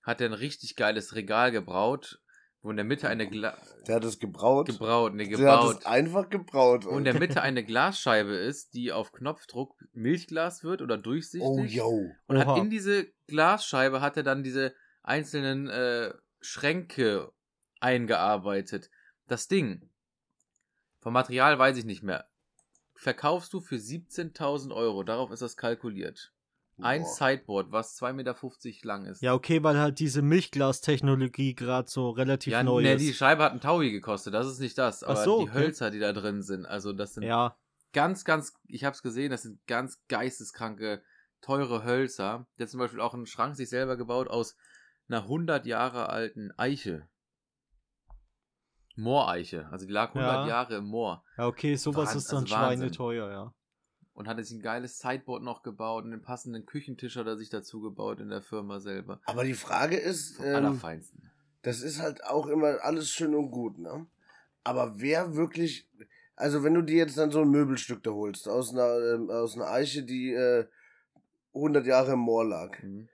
hat er ein richtig geiles Regal gebraut, wo in der Mitte eine Gla Der hat es gebraut. gebraut, ne, Der hat gebaut. es einfach gebraut. Und in der Mitte eine Glasscheibe ist, die auf Knopfdruck Milchglas wird oder durchsichtig. Oh, yo. Und Oha. hat in diese Glasscheibe hat er dann diese einzelnen äh, Schränke eingearbeitet. Das Ding, vom Material weiß ich nicht mehr, verkaufst du für 17.000 Euro. Darauf ist das kalkuliert. Ein Boah. Sideboard, was 2,50 Meter lang ist. Ja, okay, weil halt diese Milchglastechnologie gerade so relativ ja neu ne, ist. die Scheibe hat einen Taui gekostet, das ist nicht das. Ach Aber so, die okay. Hölzer, die da drin sind, also das sind ja, ganz, ganz, ich hab's gesehen, das sind ganz geisteskranke, teure Hölzer. Der hat zum Beispiel auch einen Schrank sich selber gebaut aus einer 100 Jahre alten Eiche. Mooreiche. Also die lag 100 Ja. Jahre im Moor. ja, okay, sowas Wahn- ist dann also Wahnsinn. schweineteuer, ja. Und hatte sich ein geiles Sideboard noch gebaut und den passenden Küchentisch hat er sich dazu gebaut in der Firma selber. Aber die Frage ist, Vom ähm, Allerfeinsten. das ist halt auch immer alles schön und gut, ne? Aber wer wirklich, also wenn du dir jetzt dann so ein Möbelstück da holst, aus einer, ähm, aus einer Eiche, die äh, 100 Jahre im Moor lag, Mhm.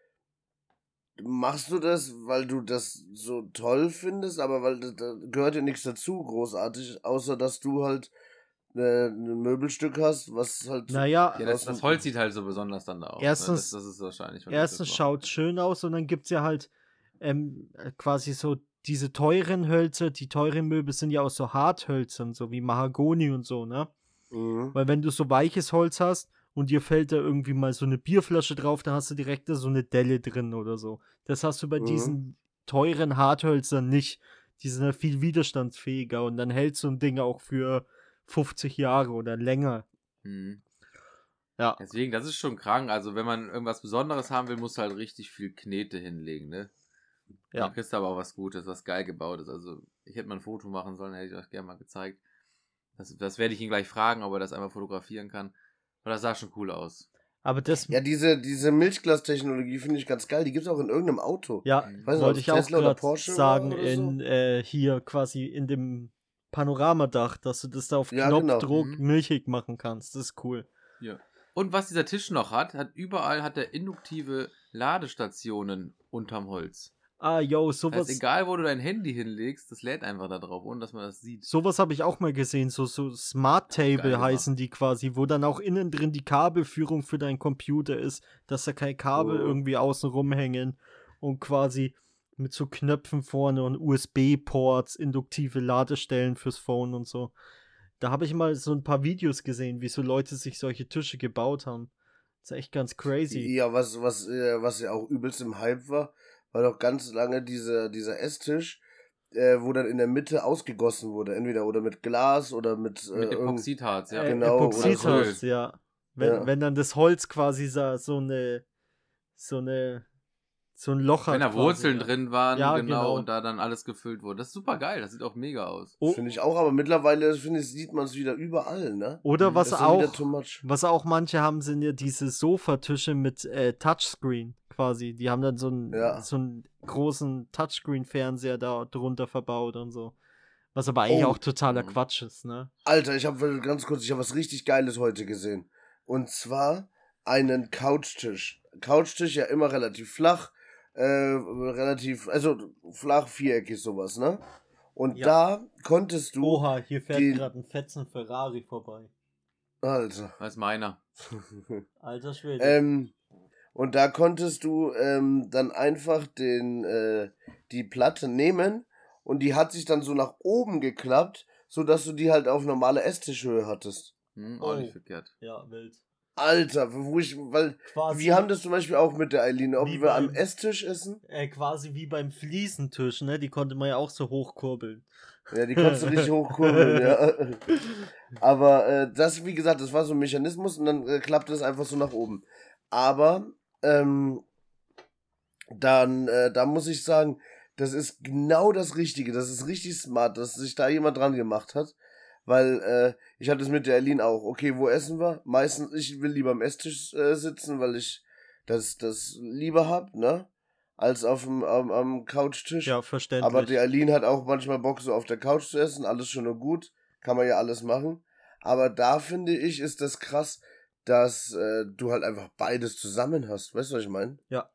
machst du das, weil du das so toll findest, aber weil da, da gehört ja nichts dazu, großartig, außer dass du halt äh, ein Möbelstück hast, was halt Naja, Ja, das, das Holz sieht halt so besonders dann da aus. Erstens- ne? das, das ist wahrscheinlich. was erstens schaut schön aus und dann gibt's ja halt ähm, äh, quasi so diese teuren Hölzer, die teuren Möbel sind ja aus so Harthölzern, so wie Mahagoni und so, ne? Mhm. Weil wenn du so weiches Holz hast und dir fällt da irgendwie mal so eine Bierflasche drauf, da hast du direkt da so eine Delle drin oder so. Das hast du bei Mhm. diesen teuren Harthölzern nicht. Die sind ja viel widerstandsfähiger und dann hält so ein Ding auch für 50 Jahre oder länger. Mhm. Ja. Deswegen, das ist schon krank. Also, wenn man irgendwas Besonderes haben will, musst du halt richtig viel Knete hinlegen, ne? Ja. Dann kriegst du aber auch was Gutes, was geil gebaut ist. Also, ich hätte mal ein Foto machen sollen, hätte ich euch gerne mal gezeigt. Das, das werde ich ihn gleich fragen, ob er das einmal fotografieren kann. Weil das sah schon cool aus. Aber das, Ja, diese, diese Milchglas-Technologie finde ich ganz geil. Die gibt's auch in irgendeinem Auto. ja, Ich weiß nicht, wollte ob ich auch Tesla oder gerade Porsche sagen, oder so. in äh, hier quasi in dem Panoramadach, dass du das da auf Ja, genau. Knopfdruck Mhm. milchig machen kannst. Das ist cool. Ja. Und was dieser Tisch noch hat, hat überall hat er induktive Ladestationen unterm Holz. Ah, yo, Das sowas. heißt, egal wo du dein Handy hinlegst, das lädt einfach da drauf, ohne dass man das sieht. Sowas habe ich auch mal gesehen, so, so Smart Table gemacht. heißen die quasi, wo dann auch innen drin die Kabelführung für deinen Computer ist, dass da kein Kabel Oh. irgendwie außen rumhängen und quasi mit so Knöpfen vorne und USB-Ports, induktive Ladestellen fürs Phone und so. Da habe ich mal so ein paar Videos gesehen, wie so Leute sich solche Tische gebaut haben. Das ist echt ganz crazy. Ja, was, was, äh, was ja auch übelst im Hype war, war doch ganz lange dieser, dieser Esstisch, äh, wo dann in der Mitte ausgegossen wurde. Entweder oder mit Glas oder mit, äh, Mit Epoxidharz, ja. Äh, genau, oder Epoxidharz, ja. Wenn, Ja. wenn dann das Holz quasi so, so eine so eine so ein Loch hat. Wenn da quasi, Wurzeln ja. drin waren, Ja, genau, genau. und da dann alles gefüllt wurde. Das ist super geil, das sieht auch mega aus. Oh, Finde ich auch, aber mittlerweile finde ich, sieht man es wieder überall, ne? oder Mhm, was auch too much. was auch manche haben, sind ja diese Sofatische mit äh, Touchscreen quasi. Die haben dann so einen, Ja. so einen großen Touchscreen-Fernseher da drunter verbaut und so. Was aber eigentlich Oh. auch totaler Mhm. Quatsch ist, ne? Alter, ich habe ganz kurz, ich habe was richtig Geiles heute gesehen. Und zwar einen Couchtisch. Couchtisch ja immer relativ flach, äh, relativ, also flach, viereckig sowas, ne? Und Ja. da konntest du, Oha, hier fährt gerade ein fetzen Ferrari vorbei. Alter, Das ist meiner. Alter Schwede. ähm, und da konntest du ähm, dann einfach den, äh, die Platte nehmen und die hat sich dann so nach oben geklappt, so dass du die halt auf normale Esstischhöhe hattest. Hm, Oh. auch nicht verkehrt. ja, wild. Alter, wo ich, weil Quasi, Wir haben das zum Beispiel auch mit der Eileen, ob wir am beim- Esstisch essen. äh, quasi wie beim Fliesentisch, ne? Die konnte man ja auch so hochkurbeln. Ja, die konntest du richtig hochkurbeln, ja. Aber äh, das, wie gesagt, das war so ein Mechanismus und dann äh, klappte es einfach so nach oben. Aber ähm, dann, äh, da muss ich sagen, das ist genau das Richtige. Das ist richtig smart, dass sich da jemand dran gemacht hat. Weil äh, ich hatte es mit der Eileen auch. Okay, wo essen wir? Meistens, ich will lieber am Esstisch äh, sitzen, weil ich das, das lieber hab, ne? Als auf dem am, am Couchtisch. Ja, verständlich. Aber die Aline hat auch manchmal Bock, so auf der Couch zu essen. Alles schon nur gut. Kann man ja alles machen. Aber da finde ich, ist das krass, dass äh, du halt einfach beides zusammen hast. Weißt du, was ich meine? Ja.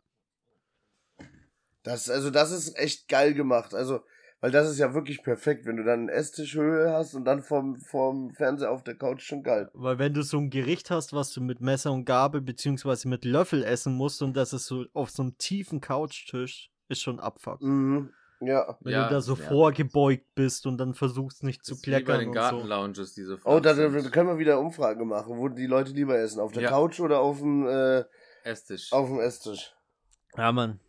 Das, also, das ist echt geil gemacht. Also, weil das ist ja wirklich perfekt, wenn du dann eine Esstischhöhe hast und dann vom, vom Fernseher auf der Couch schon geil. Weil wenn du so ein Gericht hast, was du mit Messer und Gabel beziehungsweise mit Löffel essen musst und das ist so auf so einem tiefen Couchtisch, ist schon Abfuck. Mhm. Ja. Wenn Ja, du da so ja. vorgebeugt bist und dann versuchst nicht zu ist wie bei kleckern den und so. Gartenlounges, diese Oh, da, da können wir wieder Umfrage machen, wo die Leute lieber essen. Auf der Ja. Couch oder auf dem, äh, Esstisch. auf dem Esstisch. Ja, Mann.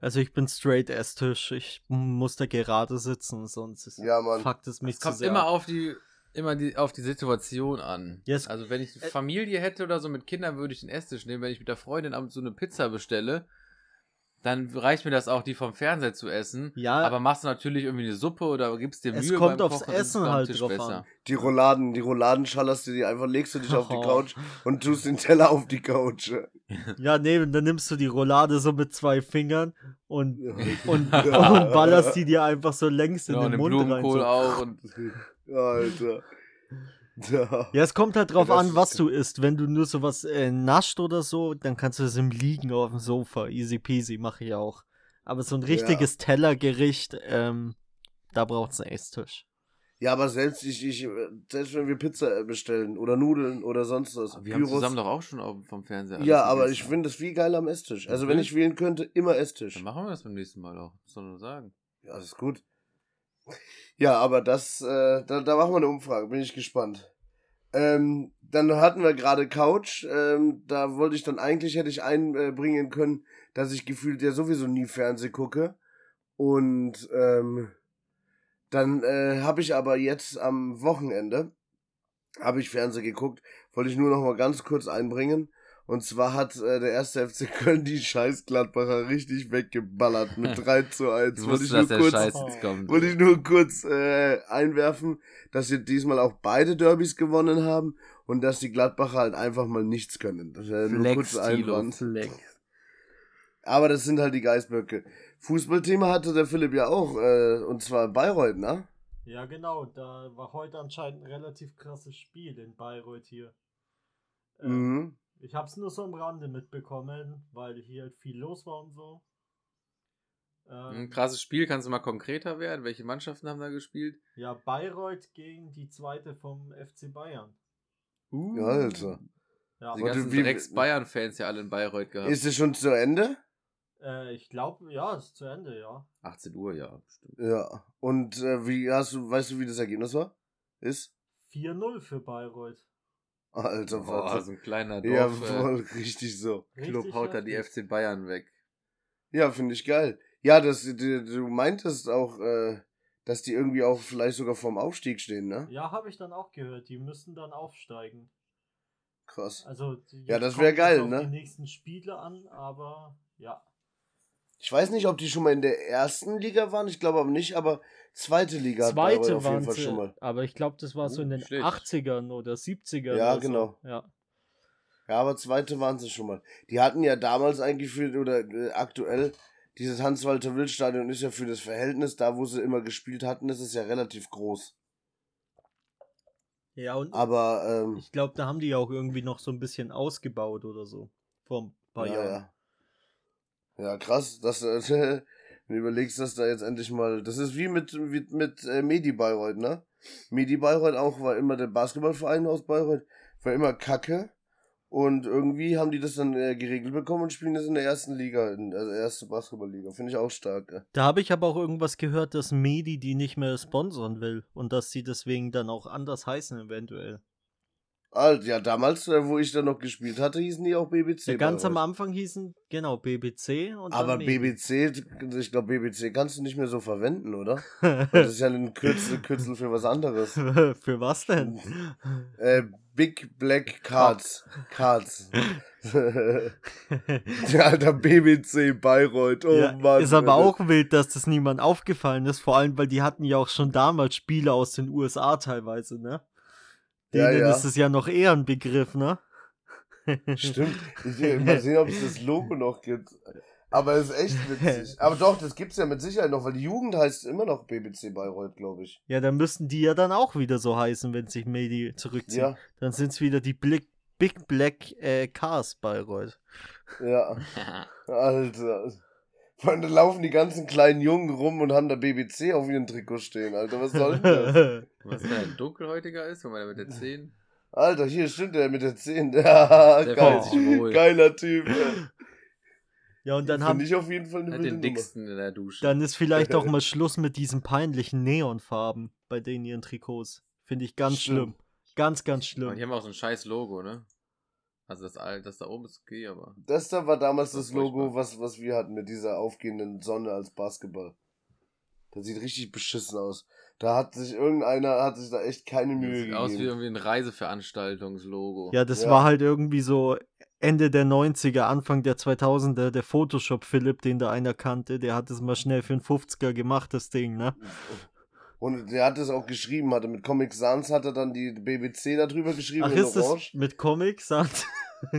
Also ich bin straight Esstisch. Ich muss da gerade sitzen, sonst ist Ja, Mann. fuckt es mich Es zu kommt sehr. immer auf die, immer die, auf die Situation an. Yes. Also wenn ich Familie hätte oder so mit Kindern, würde ich den Esstisch nehmen. Wenn ich mit der Freundin abends so eine Pizza bestelle, dann reicht mir das auch, die vom Fernseher zu essen. Ja, Aber machst du natürlich irgendwie eine Suppe oder gibst dir Es Mühe kommt beim aufs Kochen, es Essen halt Tisch drauf besser. an. Die Rouladen, die Rouladen schallerst du dir einfach, legst du dich auf die Oh. Couch und tust den Teller auf die Couch. ja, nee, dann nimmst du die Roulade so mit zwei Fingern und, und, Ja. und ballerst die dir einfach so längs in Ja, und den den Mund rein. Blumenkohl So. auch. Und Alter. Ja. Ja, es kommt halt drauf Ja, an, was du isst. Wenn du nur sowas äh, nascht oder so, dann kannst du das im Liegen auf dem Sofa. Easy peasy, mache ich auch. Aber so ein richtiges Tellergericht, ähm, da braucht's einen Esstisch. Ja, aber selbst ich, ich, selbst wenn wir Pizza bestellen oder Nudeln oder sonst was. wir haben Gyros- zusammen doch auch schon vom Fernseher. Ja, aber ich finde das viel geiler am Esstisch. Also wenn ich wählen könnte, immer Esstisch. Dann machen wir das beim nächsten Mal auch. Was soll man nur sagen? Ja, das ist gut. Ja, aber das, äh, da, da machen wir eine Umfrage, bin ich gespannt. Ähm, dann hatten wir gerade Couch. Ähm, da wollte ich dann eigentlich, hätte ich einbringen können, dass ich gefühlt ja sowieso nie Fernseh gucke. Und ähm, dann äh, habe ich aber jetzt am Wochenende, habe ich Fernseh geguckt, wollte ich nur noch mal ganz kurz einbringen. Und zwar hat äh, der erste FC Köln die scheiß Gladbacher richtig weggeballert mit 3 zu 1. Ich wollte ich nur kurz, wollte ich nur kurz äh, einwerfen, dass sie diesmal auch beide Derbys gewonnen haben und dass die Gladbacher halt einfach mal nichts können. Das ist äh, nur kurz Einwand. Flex. Aber das sind halt die Geißböcke. Fußballthema hatte der Philipp ja auch, äh, und zwar Bayreuth, ne? Ja, genau. Da war heute anscheinend ein relativ krasses Spiel in Bayreuth hier. Ähm, Mhm. Ich hab's nur so am Rande mitbekommen, weil hier halt viel los war und so. Ein Ähm, krasses Spiel, kannst du mal konkreter werden? Welche Mannschaften haben da gespielt? Ja, Bayreuth gegen die zweite vom FC Bayern. Ja, Alter. Ja, Die ganzen Drecks-Bayern-Fans ja alle in Bayreuth gehabt. Ist es schon zu Ende? Äh, ich glaube, ja, ist zu Ende, ja. 18 Uhr, ja, bestimmt. Ja. Und äh, wie hast du, weißt du, wie das Ergebnis war? Ist? 4-0 für Bayreuth. Alter, Boah, Vater. so ein kleiner Ja, Dorf. voll richtig so. äh, Club Richtig haut da die. FC Bayern weg. Ja, finde ich geil. Ja, das, du, du meintest auch, äh, dass die irgendwie auch vielleicht sogar vorm Aufstieg stehen, ne? Ja, habe ich dann auch gehört. Die müssen dann aufsteigen. Krass. Also, die- Ja, das wär kommt geil, ne? die nächsten Spiele an, aber ja. Ich weiß nicht, ob die schon mal in der ersten Liga waren, ich glaube aber nicht, aber zweite Liga Zweite auf jeden waren Fall sie, schon mal. aber ich glaube, das war so in den schlecht. 80ern oder 70ern. Ja, oder genau. So. Ja. Ja, aber zweite waren sie schon mal. Die hatten ja damals eigentlich für, oder äh, aktuell, dieses Hans-Walter-Wild-Stadion ist ja für das Verhältnis, da wo sie immer gespielt hatten, ist es ja relativ groß. ja, und Aber, ähm, ich glaube, da haben die ja auch irgendwie noch so ein bisschen ausgebaut oder so. Vor ein paar ja, Jahren. ja. Ja, krass, dass äh, du überlegst, dass da jetzt endlich mal, das ist wie mit, wie, mit äh, Medi Bayreuth, ne? Medi Bayreuth auch war immer der Basketballverein aus Bayreuth, war immer kacke. Und irgendwie haben die das dann äh, geregelt bekommen und spielen das in der ersten Liga, in der erste Basketballliga. Finde ich auch stark. Äh. Da habe ich aber auch irgendwas gehört, dass Medi die nicht mehr sponsern will und dass sie deswegen dann auch anders heißen eventuell. Alt, ja, damals, äh, wo ich da noch gespielt hatte, hießen die auch BBC. Ja, ganz am. Anfang hießen, genau, BBC und Aber. BBC, ich glaube, BBC kannst du nicht mehr so verwenden, oder? Das ist ja ein Kürzel, Kürzel für was anderes. Für was denn? Äh, Big Black Cards. Cards. Der alter BBC Bayreuth. Oh ja, Mann. ist aber auch wild, dass das niemand aufgefallen ist, vor allem, weil die hatten ja auch schon damals Spiele aus den USA teilweise, ne? Ja, Denen ja. ist es ja noch eher ein Begriff, ne? Stimmt. Ich will mal sehen, ob es das Logo noch gibt. Aber es ist echt witzig. Aber doch, das gibt's ja mit Sicherheit noch, weil die Jugend heißt immer noch BBC Bayreuth, glaube ich. Ja, dann müssten die ja dann auch wieder so heißen, wenn sich Medi zurückzieht. Ja, Dann sind es wieder die Blick, Big Black äh, Cars Bayreuth. ja. Alter. Vor allem, da laufen die ganzen kleinen Jungen rum und haben da BBC auf ihren Trikot stehen, Alter. Was soll denn das? Was der ein dunkelhäutiger ist, wenn man da mit der 10. Alter, hier stimmt der mit der 10. Ja, Der geil. fühlt sich wohl. Geiler Typ. ey. ja, und dann haben ich auf jeden Fall eine den dicksten in der Dusche. Dann ist vielleicht auch mal Schluss mit diesen peinlichen Neonfarben bei denen ihren Trikots. Finde ich ganz Schlimm. schlimm. Ganz, ganz Und die schlimm. haben auch so ein scheiß Logo, ne? Also das, das da oben ist okay, aber. Das da war damals Das das Logo, was, was wir hatten mit dieser aufgehenden Sonne als Basketball. Das sieht richtig beschissen aus. Da hat sich irgendeiner, hat sich da echt keine Das Mühe sieht aus wie irgendwie ein Reiseveranstaltungslogo. Ja, das Ja. war halt irgendwie so Ende der 90er, Anfang der 2000er, der Photoshop-Philipp, den da einer kannte, der hat es mal schnell für einen 50er gemacht, das Ding, ne? Und der hat es auch geschrieben, hatte mit Comic Sans hat er dann die BBC da drüber geschrieben Ach, ist das Orange. mit Comics? Sagt.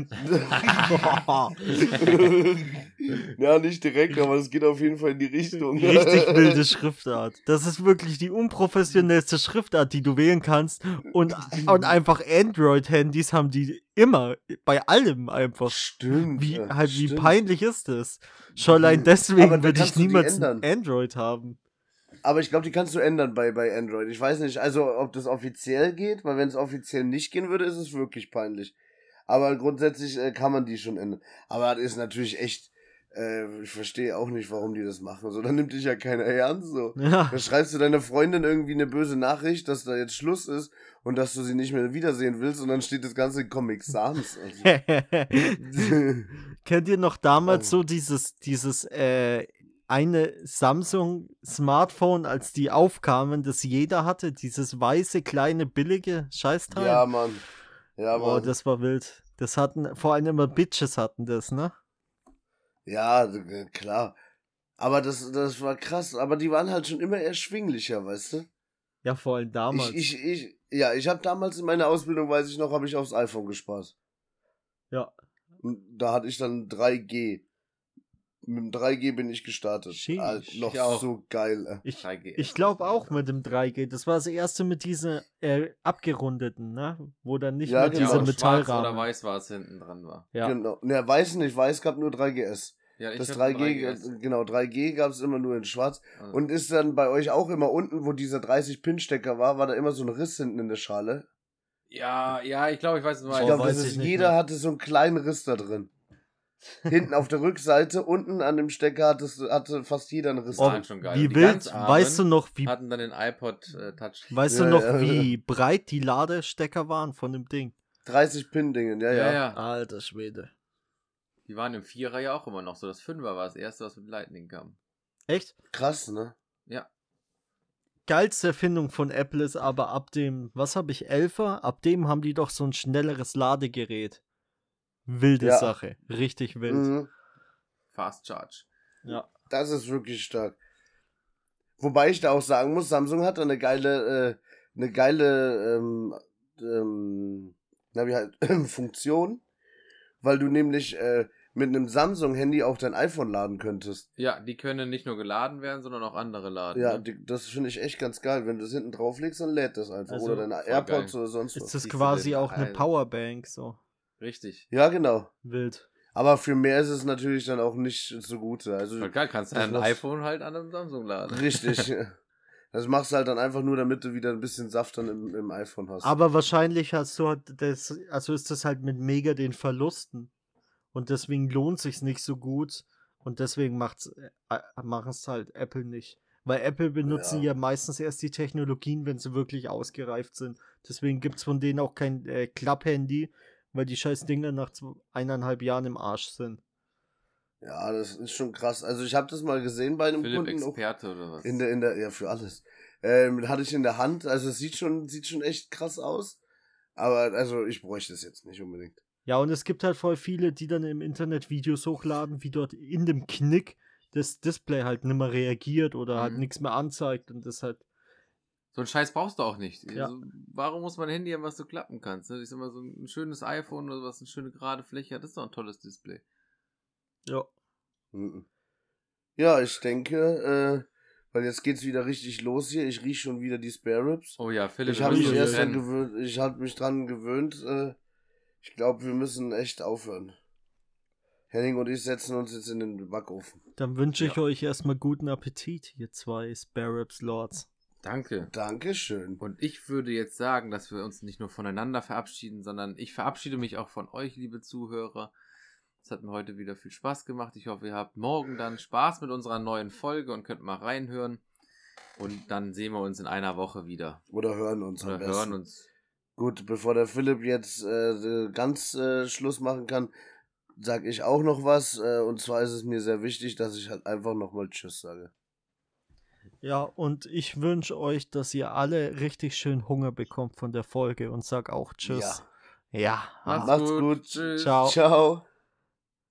ja, nicht direkt, aber es geht auf jeden Fall in die Richtung. Richtig wilde Schriftart. Das ist wirklich die unprofessionellste Schriftart, die du wählen kannst. Und, und einfach Android-Handys haben die immer, bei allem einfach. Stimmt. Wie, halt, wie stimmt. peinlich ist das? Schon allein Aber deswegen würde ich niemals ein Android haben. Aber ich glaube, die kannst du ändern bei, bei Android. Ich weiß nicht, also ob das offiziell geht, weil wenn es offiziell nicht gehen würde, ist es wirklich peinlich. Aber grundsätzlich äh, kann man die schon ändern. Aber das ist natürlich echt, Äh, ich verstehe auch nicht, warum die das machen. So, dann nimmt dich ja keiner ernst. So. Ja. Da schreibst du deiner Freundin irgendwie eine böse Nachricht, dass da jetzt Schluss ist und dass du sie nicht mehr wiedersehen willst und dann steht das ganze in Comic Sans. Also. Kennt ihr noch damals Oh. so dieses, dieses äh, eine Samsung Smartphone, als die aufkamen, das jeder hatte, dieses weiße, kleine, billige Scheißteil? ja, Mann. Ja, oh, Mann. das war wild. Das hatten, vor allem immer Bitches hatten das, ne? Ja, klar. Aber das, das war krass. Aber die waren halt schon immer erschwinglicher, weißt du? Ja, vor allem damals. Ich, ich, ich, ja, ich habe damals in meiner Ausbildung, weiß ich noch, habe ich aufs iPhone gespart. ja, Und da hatte ich dann 3G. Mit dem 3G bin ich gestartet. Alter, noch Ich so geil. ey. ich, 3G. ich glaube auch mit dem 3G. Das war das erste mit diesen äh, abgerundeten, ne? Wo dann nicht Ja, mehr genau. ja, diese schwarz oder Metallrahmen. weiß war es hinten dran war. Ja. Genau. Ne, weiß nicht, weiß gab nur 3GS. Ja, ich Das hab 3G, 3GS. genau, 3G gab es immer nur in schwarz. Also, Und ist dann bei euch auch immer unten, wo dieser 30-Pin-Stecker war, war da immer so ein Riss hinten in der Schale. ja, ja, ich glaube, ich weiß, was du Ich glaube, jeder mehr. hatte so einen kleinen Riss da drin. Hinten auf der Rückseite, unten an dem Stecker hattest, hatte fast jeder einen Riss Oh. Wie wild, weißt du noch, wie, hatten dann den iPod äh, Touch. weißt Ja, du noch, ja. wie breit die Ladestecker waren von dem Ding? 30 Pin-Dingen, ja, ja, ja. Alter Schwede. Die waren im Vierer ja auch immer noch so. Das Fünfer war das erste, was mit Lightning kam. Echt? Krass, ne? Ja. Geilste Erfindung von Apple ist aber ab dem, was habe ich, 11er? Ab dem haben die doch so ein schnelleres Ladegerät. Wilde Ja. Sache. Richtig wild. Mhm. Fast Charge. Ja. Das ist wirklich stark. Wobei ich da auch sagen muss, Samsung hat da eine geile, äh, eine geile, ähm, ähm, na wie halt, Funktion, weil du nämlich äh, mit einem Samsung-Handy auch dein iPhone laden könntest. Ja, die können nicht nur geladen werden, sondern auch andere laden. Ja, ne? die, das finde ich echt ganz geil. Wenn du das hinten drauflegst, dann lädt das einfach. Also, oder deine AirPods geil. oder sonst Ist was. das siehst du quasi auch eine. Powerbank, so. Richtig. Ja, genau. Wild. Aber für mehr ist es natürlich dann auch nicht so gut. Also geil, kannst du ein machst- iPhone halt an einem Samsung laden. richtig. Das machst du halt dann einfach nur, damit du wieder ein bisschen Saft dann im, im iPhone hast. Aber wahrscheinlich hast du halt das, also ist das halt mit mega den Verlusten. Und deswegen lohnt sich's nicht so gut. Und deswegen macht's, äh, machen es halt Apple nicht. Weil Apple benutzen Ja. ja. meistens erst die Technologien, wenn sie wirklich ausgereift sind. Deswegen gibt's von denen auch kein äh, Klapphandy, weil die scheiß Dinger nach zwei, eineinhalb Jahren im Arsch sind. Ja, das ist schon krass. Also ich habe das mal gesehen bei einem Philipp Kunden. auch Experte oder was? In der, in der, ja, für alles. Ähm, hatte ich in der Hand. Also es sieht schon, sieht schon echt krass aus. Aber also ich bräuchte es jetzt nicht unbedingt. Ja, und es gibt halt voll viele, die dann im Internet Videos hochladen, wie dort in dem Knick das Display halt nimmer reagiert oder halt Mhm. nichts mehr anzeigt und das halt So einen Scheiß brauchst du auch nicht. Ja. Also, warum muss man ein Handy haben, was du klappen kannst? ne? Ich sag mal, so ein schönes iPhone oder was, eine schöne gerade Fläche hat, ist doch ein tolles Display. Ja. Mhm. Ja, ich denke, äh, weil jetzt geht's wieder richtig los hier. Ich riech schon wieder die Spare Ribs. Oh ja, Philipp, ich habe mich erst dran rennen. gewöhnt, ich habe mich dran gewöhnt. Äh, ich glaube, wir müssen echt aufhören. Henning und ich setzen uns jetzt in den Backofen. Dann wünsche ich Ja. euch erstmal guten Appetit, ihr zwei Spare Ribs Lords. Danke. Dankeschön. Und ich würde jetzt sagen, dass wir uns nicht nur voneinander verabschieden, sondern ich verabschiede mich auch von euch, liebe Zuhörer. Es hat mir heute wieder viel Spaß gemacht. Ich hoffe, ihr habt morgen dann Spaß mit unserer neuen Folge und könnt mal reinhören. Und dann sehen wir uns in einer Woche wieder. Oder hören uns Oder am besten. hören uns. Gut, bevor der Philipp jetzt äh, ganz äh, Schluss machen kann, sag ich auch noch was. Äh, und zwar ist es mir sehr wichtig, dass ich halt einfach nochmal Tschüss sage. Ja, und ich wünsche euch, dass ihr alle richtig schön Hunger bekommt von der Folge und sag auch Tschüss. Ja. Macht's gut. Tschüss. Ciao. Ciao.